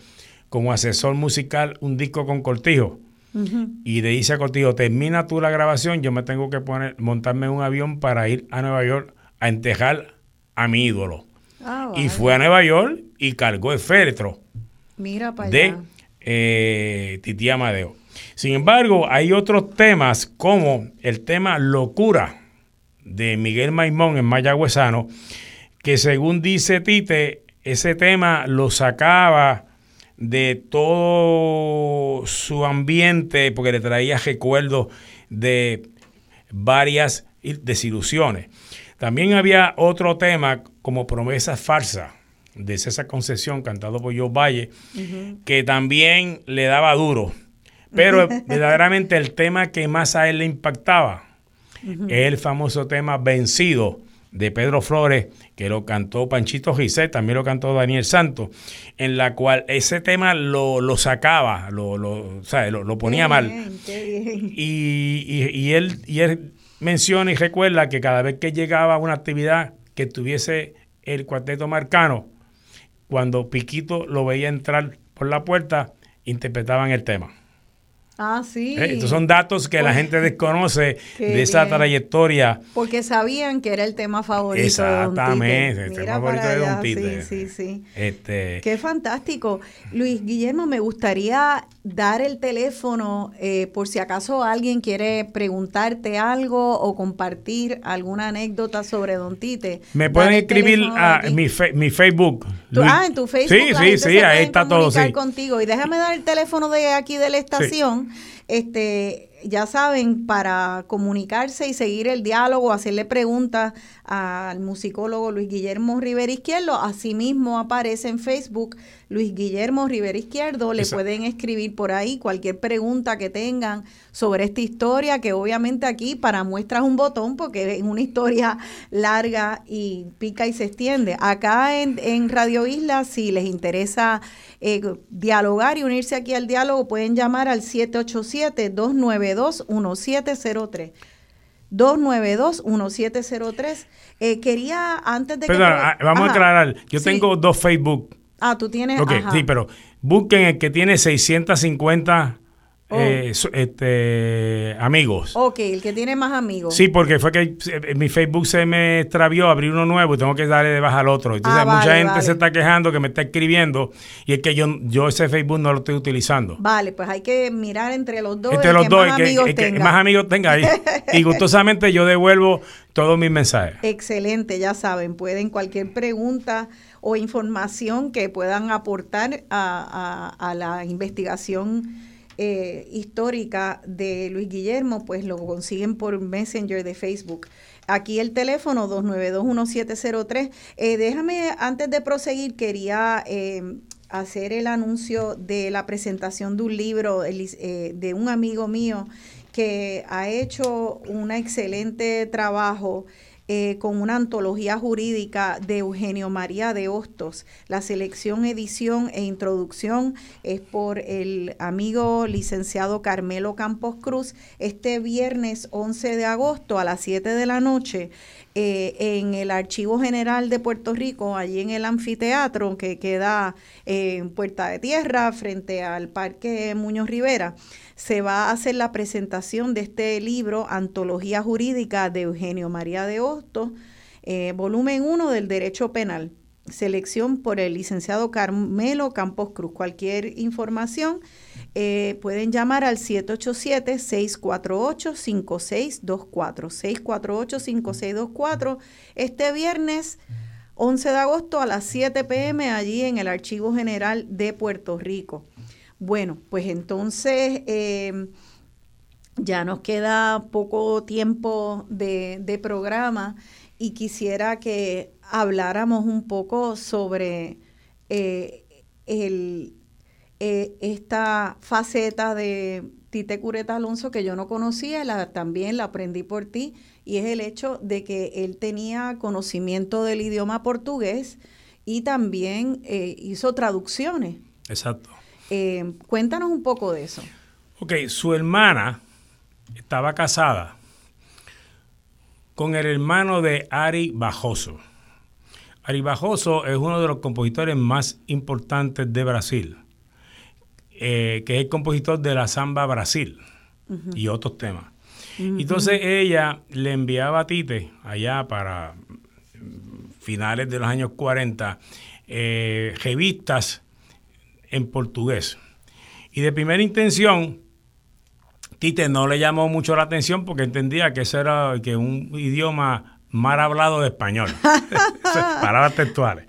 [SPEAKER 3] como asesor musical un disco con Cortijo. Y le dice a Cortijo, termina tú la grabación, yo me tengo que poner, montarme en un avión para ir a Nueva York a entejar a mi ídolo. Ah, y fue a Nueva York y cargó el féretro
[SPEAKER 2] Mira para
[SPEAKER 3] de eh, Titi Amadeo. Sin embargo, hay otros temas como el tema Locura de Miguel Maimón en Mayagüezano, que según dice Tite, ese tema lo sacaba de todo su ambiente porque le traía recuerdos de varias desilusiones. También había otro tema como promesas falsas de César Concesión, cantado por Joe Valle, que también le daba duro. Pero verdaderamente el tema que más a él le impactaba es el famoso tema Vencido de Pedro Flores, que lo cantó Panchito Gisset, también lo cantó Daniel Santos, en la cual ese tema lo, sacaba, lo, lo, lo, ponía mal. Y, y, él, y él menciona y recuerda que cada vez que llegaba a una actividad que tuviese el cuarteto marcano, cuando Piquito lo veía entrar por la puerta, interpretaban el tema.
[SPEAKER 2] Ah, sí.
[SPEAKER 3] Eh, estos son datos que la gente desconoce de esa trayectoria.
[SPEAKER 2] Porque sabían que era el tema favorito
[SPEAKER 3] Exactamente, el tema favorito de Don Tite.
[SPEAKER 2] Sí, sí, sí.
[SPEAKER 3] Este...
[SPEAKER 2] Qué fantástico. Luis Guillermo, me gustaría dar el teléfono eh, por si acaso alguien quiere preguntarte algo o compartir alguna anécdota sobre Don Tite.
[SPEAKER 3] Me pueden escribir a mi, mi Facebook.
[SPEAKER 2] ah, en tu Facebook.
[SPEAKER 3] Sí, sí, sí, ahí está todo. Sí.
[SPEAKER 2] contigo. Y déjame dar el teléfono de aquí de la estación este, ya saben, para comunicarse y seguir el diálogo, hacerle preguntas al musicólogo Luis Guillermo Rivera Izquierdo. Asimismo aparece en Facebook Luis Guillermo Rivera Izquierdo. Le pueden escribir por ahí cualquier pregunta que tengan sobre esta historia, que obviamente aquí para muestras un botón porque es una historia larga y pica y se extiende. Acá en, en Radio Isla, si les interesa eh, dialogar y unirse aquí al diálogo, pueden llamar al 787-292-1703. 292-1703. Eh, quería, antes de
[SPEAKER 3] Perdón, que... Ah, vamos a aclarar. Yo tengo dos Facebook.
[SPEAKER 2] Ah, tú tienes...
[SPEAKER 3] Ok, sí, pero busquen el que tiene 650 Oh. Eh, este, amigos.
[SPEAKER 2] Ok, el que tiene más amigos.
[SPEAKER 3] Sí, porque fue que eh, mi Facebook se me extravió, abrí uno nuevo y tengo que darle de baja al otro. Entonces, ah, mucha gente se está quejando que me está escribiendo y es que yo, yo ese Facebook no lo estoy utilizando.
[SPEAKER 2] Vale, pues hay que mirar entre los dos.
[SPEAKER 3] Entre los dos, más amigos que, tenga. más amigos tenga ahí. y gustosamente yo devuelvo todos mis mensajes.
[SPEAKER 2] Excelente, ya saben, pueden cualquier pregunta o información que puedan aportar a, a, a la investigación eh, histórica de Luis Guillermo, pues lo consiguen por Messenger de Facebook. Aquí el teléfono 2921703. Eh, déjame, antes de proseguir, quería eh, hacer el anuncio de la presentación de un libro eh, de un amigo mío que ha hecho un excelente trabajo eh, con una antología jurídica de Eugenio María de Hostos. La selección, edición e introducción es por el amigo licenciado Carmelo Campos Cruz este viernes 11 de agosto a las 7 de la noche. Eh, en el Archivo General de Puerto Rico, allí en el anfiteatro que queda en Puerta de Tierra, frente al Parque Muñoz Rivera se va a hacer la presentación de este libro, Antología Jurídica de Eugenio María de Hostos, eh, volumen 1 del Derecho Penal, selección por el licenciado Carmelo Campos Cruz. Cualquier información eh, pueden llamar al 787-648-5624. 648-5624 este viernes 11 de agosto a las 7 pm allí en el Archivo General de Puerto Rico. Bueno, pues entonces em, ya nos queda poco tiempo de, programa y quisiera que habláramos un poco sobre eh, el, eh, esta faceta de Tite Cureta Alonso que yo no conocía, la, también la aprendí por ti, y es el hecho de que él tenía conocimiento del idioma portugués y también eh, hizo traducciones.
[SPEAKER 3] Exacto.
[SPEAKER 2] Cuéntanos un poco de eso.
[SPEAKER 3] Ok, su hermana estaba casada con el hermano de Ari Bajoso. Ari Bajoso es uno de los compositores más importantes de Brasil, eh, que es el compositor de la samba Brasil y otros temas. Entonces ella le enviaba a Tite, allá para finales de los años 40, revistas en portugués. Y de primera intención, Tite no le llamó mucho la atención porque entendía que eso era que un idioma mal hablado de español. Palabras textuales.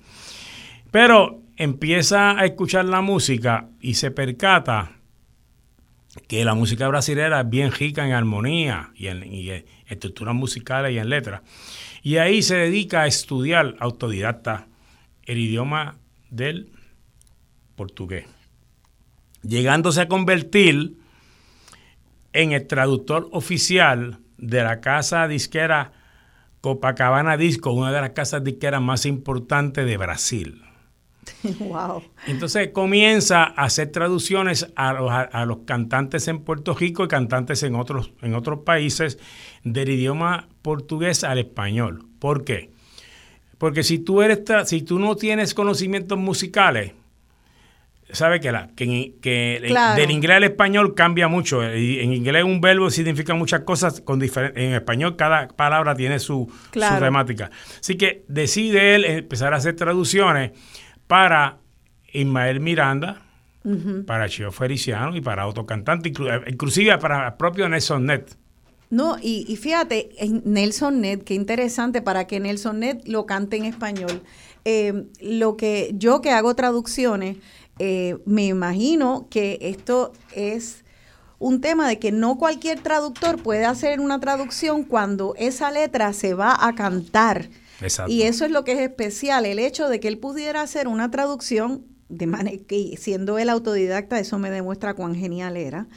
[SPEAKER 3] Pero empieza a escuchar la música y se percata que la música brasileña es bien rica en armonía y en, estructuras musicales y en letras. Y ahí se dedica a estudiar autodidacta el idioma del portugués, llegándose a convertir en el traductor oficial de la casa disquera Copacabana Disco, una de las casas disqueras más importantes de Brasil. Wow. Entonces comienza a hacer traducciones a los, cantantes en Puerto Rico y cantantes en otros, en otros países del idioma portugués al español. ¿Por qué? Porque si tú, eres si tú no tienes conocimientos musicales, sabe que, la, que, del inglés al español cambia mucho. En inglés un verbo significa muchas cosas, con en español cada palabra tiene su, temática. Así que decide él empezar a hacer traducciones para Ismael Miranda, para Chio Feliciano y para otros cantantes, inclusive para el propio Nelson Net.
[SPEAKER 2] No, y, fíjate, Nelson Net, qué interesante para que Nelson Net lo cante en español. Eh, lo que yo que hago traducciones, eh, me imagino que esto es un tema de que no cualquier traductor puede hacer una traducción cuando esa letra se va a cantar. Y eso es lo que es especial, el hecho de que él pudiera hacer una traducción de manera que siendo el autodidacta, eso me demuestra cuán genial era,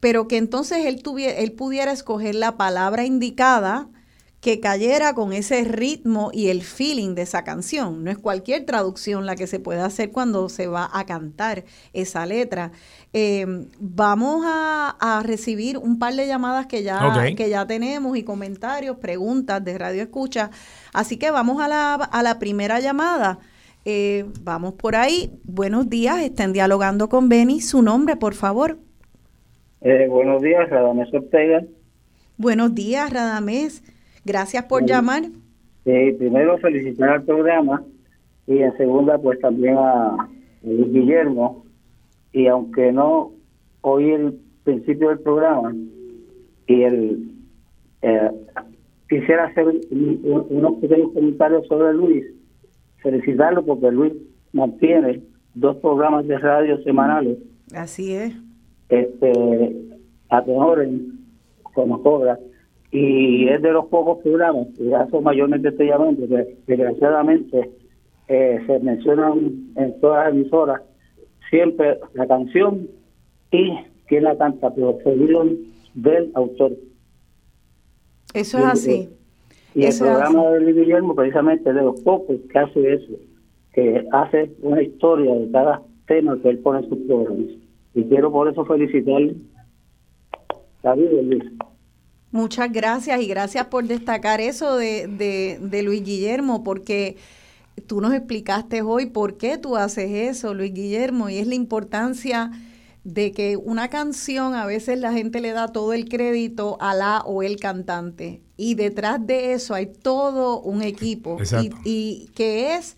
[SPEAKER 2] pero que entonces él, tuviera, él pudiera escoger la palabra indicada que cayera con ese ritmo y el feeling de esa canción. No es cualquier traducción la que se puede hacer cuando se va a cantar esa letra. Eh, vamos a, recibir un par de llamadas que ya, que ya tenemos y comentarios, preguntas de Radio Escucha. Así que vamos a la, a la primera llamada. Eh, vamos por ahí. Buenos días, estén dialogando con Benny. Su nombre, por favor.
[SPEAKER 10] Eh, buenos días, Radamés Ortega.
[SPEAKER 2] Buenos días, Radamés. Gracias por llamar.
[SPEAKER 10] Sí, primero felicitar al programa y en segunda pues también a, Luis Guillermo. Y aunque no oí el principio del programa y el eh, quisiera hacer unos pequeños comentarios sobre Luis felicitarlo porque Luis mantiene dos programas de radio semanales.
[SPEAKER 2] Así es.
[SPEAKER 10] Este a tenores como cobra y es de los pocos programas, y eso mayormente estoy llamando, que desgraciadamente eh, se mencionan en todas las emisoras siempre la canción y quién la canta, pero seguido del autor.
[SPEAKER 2] Eso es así.
[SPEAKER 10] Y el programa de Luis Guillermo precisamente de los pocos que hace eso, que hace una historia de cada tema que él pone en sus programas. Y quiero por eso felicitarle. David Luis.
[SPEAKER 2] Muchas gracias y gracias por destacar eso de, de, Luis Guillermo, porque tú nos explicaste hoy por qué tú haces eso, Luis Guillermo, y es la importancia de que una canción a veces la gente le da todo el crédito a la o el cantante. Y detrás de eso hay todo un equipo. Y, y, que es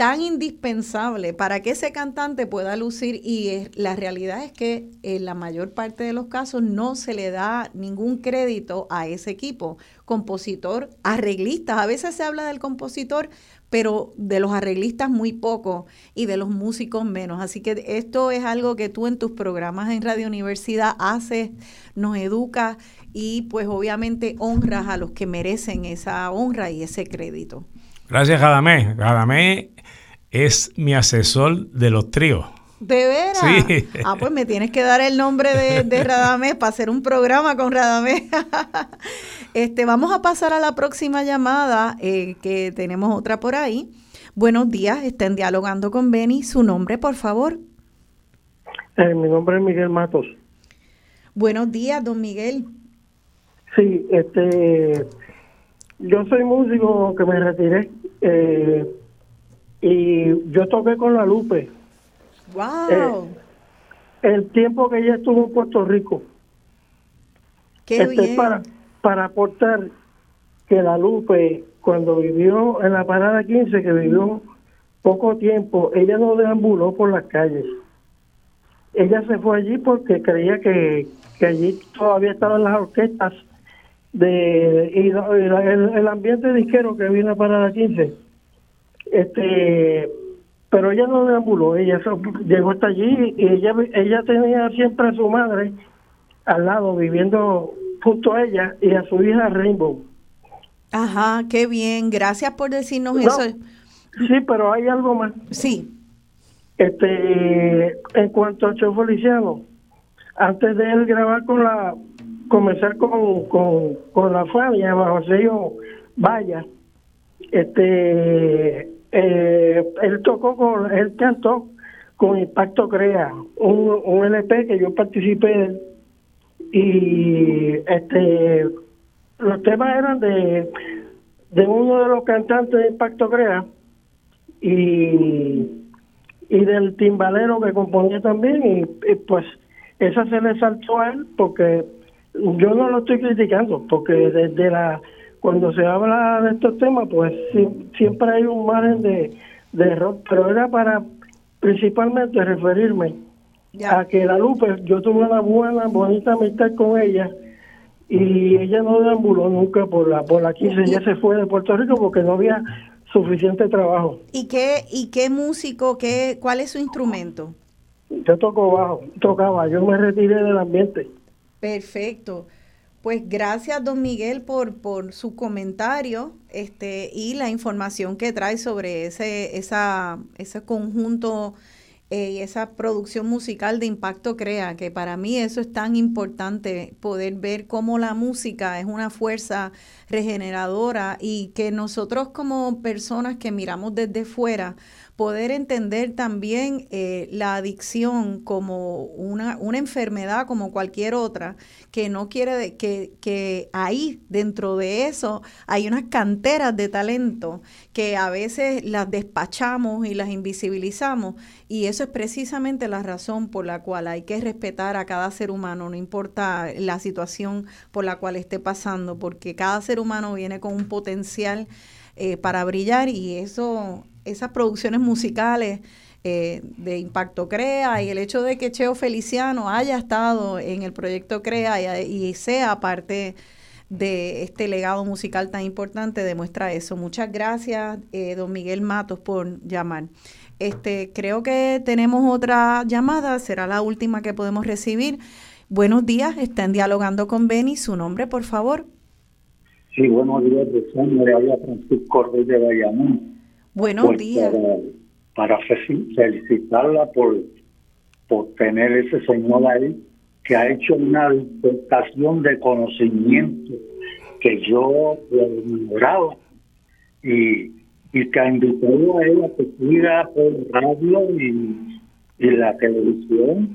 [SPEAKER 2] tan indispensable para que ese cantante pueda lucir y la realidad es que en la mayor parte de los casos no se le da ningún crédito a ese equipo, compositor, arreglistas, a veces se habla del compositor, pero de los arreglistas muy poco y de los músicos menos. Así que esto es algo que tú en tus programas en Radio Universidad haces, nos educas y pues obviamente honras a los que merecen esa honra y ese crédito.
[SPEAKER 3] Gracias, Jadamé. Jadamé es mi asesor de los tríos.
[SPEAKER 2] ¿De veras? Sí. Ah, pues me tienes que dar el nombre de, de Radamés para hacer un programa con Radamés. este, vamos a pasar a la próxima llamada, eh, que tenemos otra por ahí. Buenos días, estén dialogando con Benny. Su nombre, por favor.
[SPEAKER 11] Eh, mi nombre es Miguel Matos.
[SPEAKER 2] Buenos días, don Miguel.
[SPEAKER 11] Sí, este, yo soy músico que me retiré. Eh, y yo toqué con la Lupe.
[SPEAKER 2] ¡Wow!
[SPEAKER 11] Eh, el tiempo que ella estuvo en Puerto Rico.
[SPEAKER 2] ¡Qué este, bien!
[SPEAKER 11] Para, para aportar que la Lupe, cuando vivió en la parada 15, que vivió poco tiempo, ella no deambuló por las calles. Ella se fue allí porque creía que, que allí todavía estaban las orquestas de y, el, ambiente disquero que vino para la 15 este pero ella no deambuló ella llegó hasta allí y ella ella tenía siempre a su madre al lado viviendo junto a ella y a su hija Rainbow.
[SPEAKER 2] Ajá qué bien gracias por decirnos eso.
[SPEAKER 11] sí pero hay algo más.
[SPEAKER 2] Sí.
[SPEAKER 11] Este en cuanto a Cho Feliciano antes de él grabar con la comenzar con, con, con la familia bajo sello Vaya este eh, él tocó con él cantó con Impacto Crea un, un LP que yo participé y este los temas eran de de uno de los cantantes de Impacto Crea y y del timbalero que componía también y pues esa se le saltó a él porque yo no lo estoy criticando, porque desde la cuando se habla de estos temas, pues siempre hay un margen de, de error, pero era para principalmente referirme a que la Lupe, yo tuve una buena, bonita amistad con ella y ella no deambuló nunca por la por la 15, ella se fue de Puerto Rico porque no había suficiente trabajo.
[SPEAKER 2] ¿Y qué y qué músico, qué cuál es su instrumento?
[SPEAKER 11] Yo toco bajo, tocaba, yo me retiré del ambiente.
[SPEAKER 2] Perfecto. Pues gracias, don Miguel, por, por su comentario este, y la información que trae sobre ese, ese conjunto eh, y esa producción musical de Impacto Crea, que para mí eso es tan importante, poder ver cómo la música es una fuerza regeneradora y que nosotros como personas que miramos desde fuera, poder entender también eh, la adicción como una, una, enfermedad como cualquier otra, que no quiere que, que ahí dentro de eso hay unas canteras de talento que a veces las despachamos y las invisibilizamos y eso es precisamente la razón por la cual hay que respetar a cada ser humano, no importa la situación por la cual esté pasando, porque cada ser humano viene con un potencial eh, para brillar y eso esas producciones musicales eh, de Impacto Crea y el hecho de que Cheo Feliciano haya estado en el proyecto Crea y, sea parte de este legado musical tan importante demuestra eso. Muchas gracias, eh, don Miguel Matos, por llamar. Este, creo que tenemos otra llamada, será la última que podemos recibir. Buenos días, están dialogando con Beni. Su nombre, por favor.
[SPEAKER 10] Sí, buenos días, me habla Francisco Reyes de Bayamón.
[SPEAKER 2] Buenos pues, días.
[SPEAKER 10] Para, felicitarla por, por tener ese señor ahí que ha hecho una disertación de conocimiento que yo he ignoraba y, y que ha invitado a ella que siga por radio y, y la televisión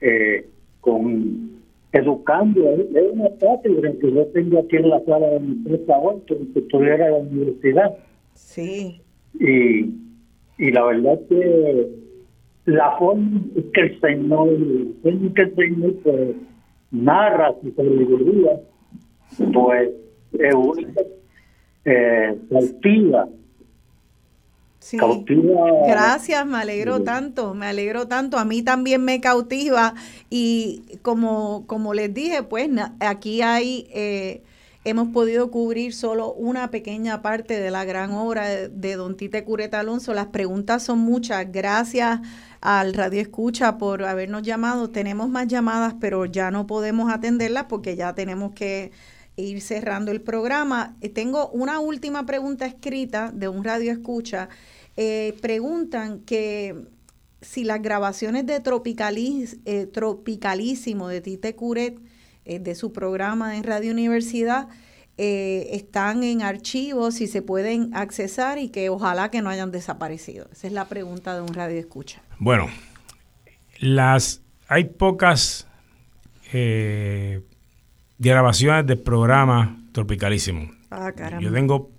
[SPEAKER 10] eh, con educando. Es una cátedra que yo tengo aquí en la sala de mi empresa hoy que estuviera en la universidad.
[SPEAKER 2] Sí
[SPEAKER 10] y, y la verdad que la forma que el Señor, que el Señor pues, narra su sabiduría, pues es única, eh, cautiva.
[SPEAKER 2] Sí. Gracias, me alegro tanto, me alegro tanto. A mí también me cautiva y como, como les dije, pues aquí hay eh, hemos podido cubrir solo una pequeña parte de la gran obra de, Don Tite Cureta Alonso. Las preguntas son muchas. Gracias al Radio Escucha por habernos llamado. Tenemos más llamadas, pero ya no podemos atenderlas porque ya tenemos que ir cerrando el programa. Eh, tengo una última pregunta escrita de un Radio Escucha. Eh, preguntan que si las grabaciones de eh, Tropicalísimo de Tite Curet eh, de su programa en Radio Universidad eh, están en archivos y se pueden accesar y que ojalá que no hayan desaparecido. Esa es la pregunta de un radio escucha.
[SPEAKER 3] Bueno, las hay pocas eh, grabaciones de programas tropicalísimos.
[SPEAKER 2] Ah,
[SPEAKER 3] yo tengo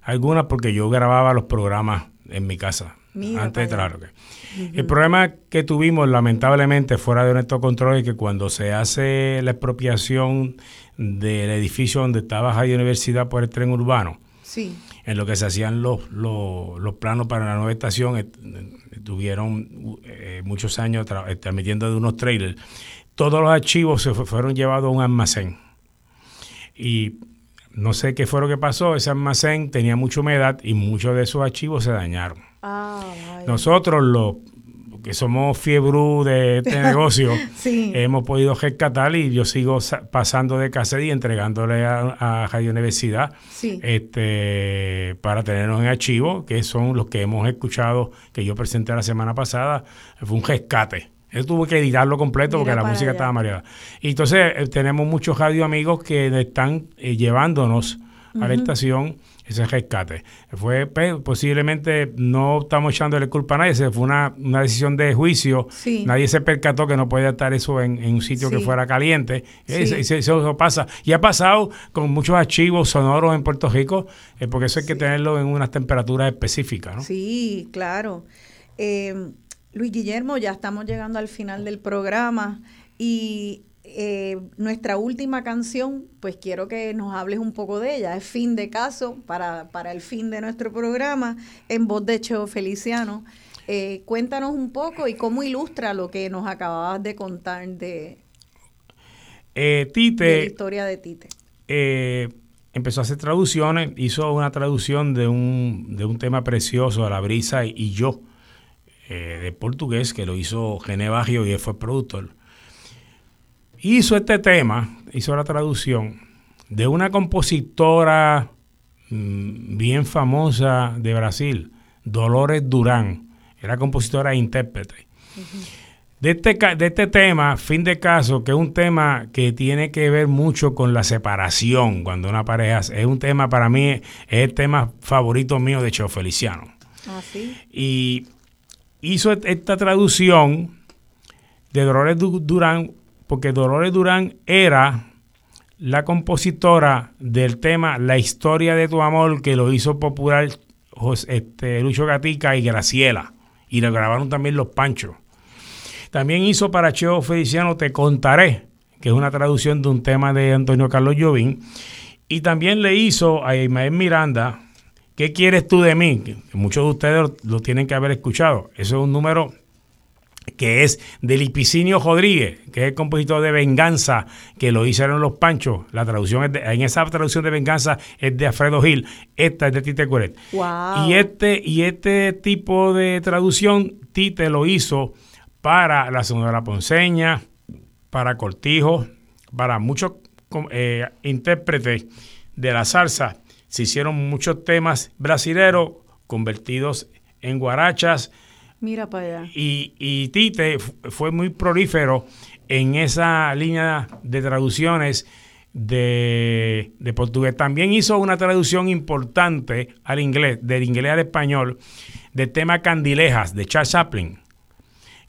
[SPEAKER 3] algunas porque yo grababa los programas en mi casa antes de trabajar. El problema que tuvimos, lamentablemente, fuera de nuestro control, es que cuando se hace la expropiación del edificio donde estaba la Universidad por el tren urbano,
[SPEAKER 2] sí.
[SPEAKER 3] en lo que se hacían los, los, planos para la nueva estación, estuvieron eh, muchos años transmitiendo de unos trailers. todos los archivos se fueron llevados a un almacén. Y no sé qué fue lo que pasó, ese almacén tenía mucha humedad y muchos de esos archivos se dañaron. Ah, Nosotros los que somos fiebrú de este negocio, hemos podido rescatar y yo sigo pasando de casa y entregándole a, Radio Universidad este, para tenerlos en archivo, que son los que hemos escuchado, que yo presenté la semana pasada, fue un rescate. Él tuvo que editarlo completo porque la música estaba mareada. Y entonces eh, tenemos muchos radio amigos que están eh, llevándonos a la estación ese rescate. Fue pues, posiblemente no estamos echándole culpa a nadie, se fue una, decisión de juicio. Nadie se percató que no podía estar eso en, un sitio que fuera caliente. Eso, pasa. Y ha pasado con muchos archivos sonoros en Puerto Rico, eh, porque eso hay que tenerlo en unas temperaturas específicas. ¿no?
[SPEAKER 2] Sí, claro. Luis Guillermo, ya estamos llegando al final del programa y eh, nuestra última canción, pues quiero que nos hables un poco de ella. Es fin de caso para, para el fin de nuestro programa en voz de Cheo Feliciano. Eh, cuéntanos un poco y cómo ilustra lo que nos acababas de contar de,
[SPEAKER 3] eh, Tite,
[SPEAKER 2] la historia de Tite.
[SPEAKER 3] empezó a hacer traducciones, hizo una traducción de un, de un tema precioso, a la brisa y yo eh, de portugués que lo hizo Genevario y él fue productor. Hizo este tema, hizo la traducción de una compositora mm, bien famosa de Brasil, Dolores Durán. Era compositora e intérprete. De este, de este tema, fin de caso, que es un tema que tiene que ver mucho con la separación cuando una pareja es un tema para mí, es el tema favorito mío de Cheo Feliciano.
[SPEAKER 2] ¿Ah,
[SPEAKER 3] Y hizo esta traducción de Dolores Durán, porque Dolores Durán era la compositora del tema La historia de tu amor, que lo hizo popular este, Lucho Gatica y Graciela, y lo grabaron también Los Panchos. También hizo para Cheo Feliciano Te Contaré, que es una traducción de un tema de Antonio Carlos Llovín, y también le hizo a Ismael Miranda ¿Qué quieres tú de mí? muchos de ustedes lo, tienen que haber escuchado. Eso es un número que es de Lipicinio Rodríguez, que es el compositor de Venganza, que lo hicieron los Panchos. La traducción es en esa traducción de Venganza es de Alfredo Gil, esta es de Tite Curet. Y este, y este tipo de traducción, Tite lo hizo para la Sonora Ponceña, para Cortijo, para muchos eh, intérpretes de la salsa se hicieron muchos temas brasileros convertidos en guarachas.
[SPEAKER 2] Mira para allá.
[SPEAKER 3] Y, Tite fue muy prolífero en esa línea de traducciones de, portugués. También hizo una traducción importante al inglés, del inglés al español, del tema Candilejas de Charles Chaplin,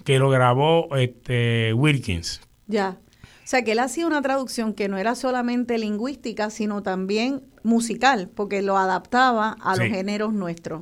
[SPEAKER 3] que lo grabó este, Wilkins.
[SPEAKER 2] Ya. O sea, que él hacía una traducción que no era solamente lingüística, sino también musical, porque lo adaptaba a los géneros nuestros.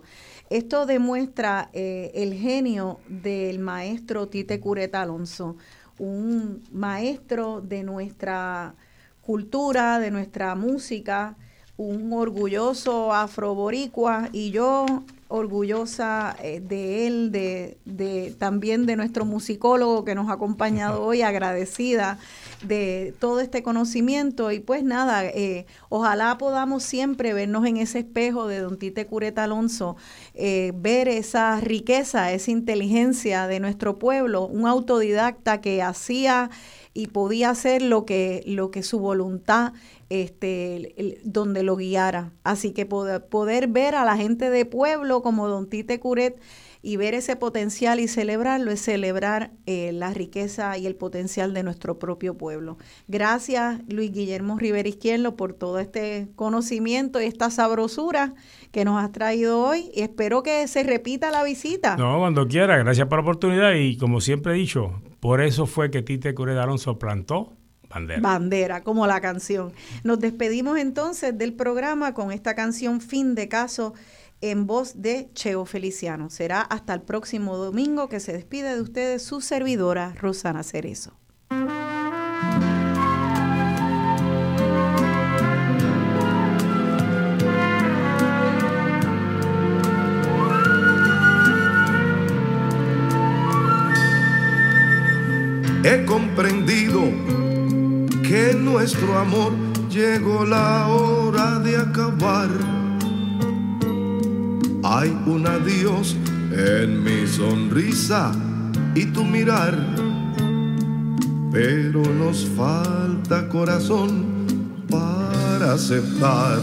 [SPEAKER 2] Esto demuestra eh, el genio del maestro Tite Cureta Alonso, un maestro de nuestra cultura, de nuestra música, un orgulloso afroboricua y yo orgullosa eh, de él, de, de, también de nuestro musicólogo que nos ha acompañado hoy, agradecida de todo este conocimiento. Y pues nada, eh, ojalá podamos siempre vernos en ese espejo de don Tite Cureta Alonso, eh, ver esa riqueza, esa inteligencia de nuestro pueblo, un autodidacta que hacía y podía hacer lo que, lo que su voluntad este, donde lo guiara. Así que poder, poder ver a la gente de pueblo como don Tite Curet y ver ese potencial y celebrarlo es celebrar eh, la riqueza y el potencial de nuestro propio pueblo. Gracias Luis Guillermo Rivera Izquierdo por todo este conocimiento y esta sabrosura que nos has traído hoy y espero que se repita la visita.
[SPEAKER 3] No, cuando quiera, gracias por la oportunidad y como siempre he dicho, por eso fue que Tite Curet Alonso plantó Bandera.
[SPEAKER 2] Bandera, como la canción. Nos despedimos entonces del programa con esta canción Fin de Caso en voz de Cheo Feliciano. Será hasta el próximo domingo que se despide de ustedes su servidora Rosana Cerezo.
[SPEAKER 9] He comprendido que nuestro amor llegó la hora de acabar. Hay un adiós en mi sonrisa y tu mirar, pero nos falta corazón para aceptar.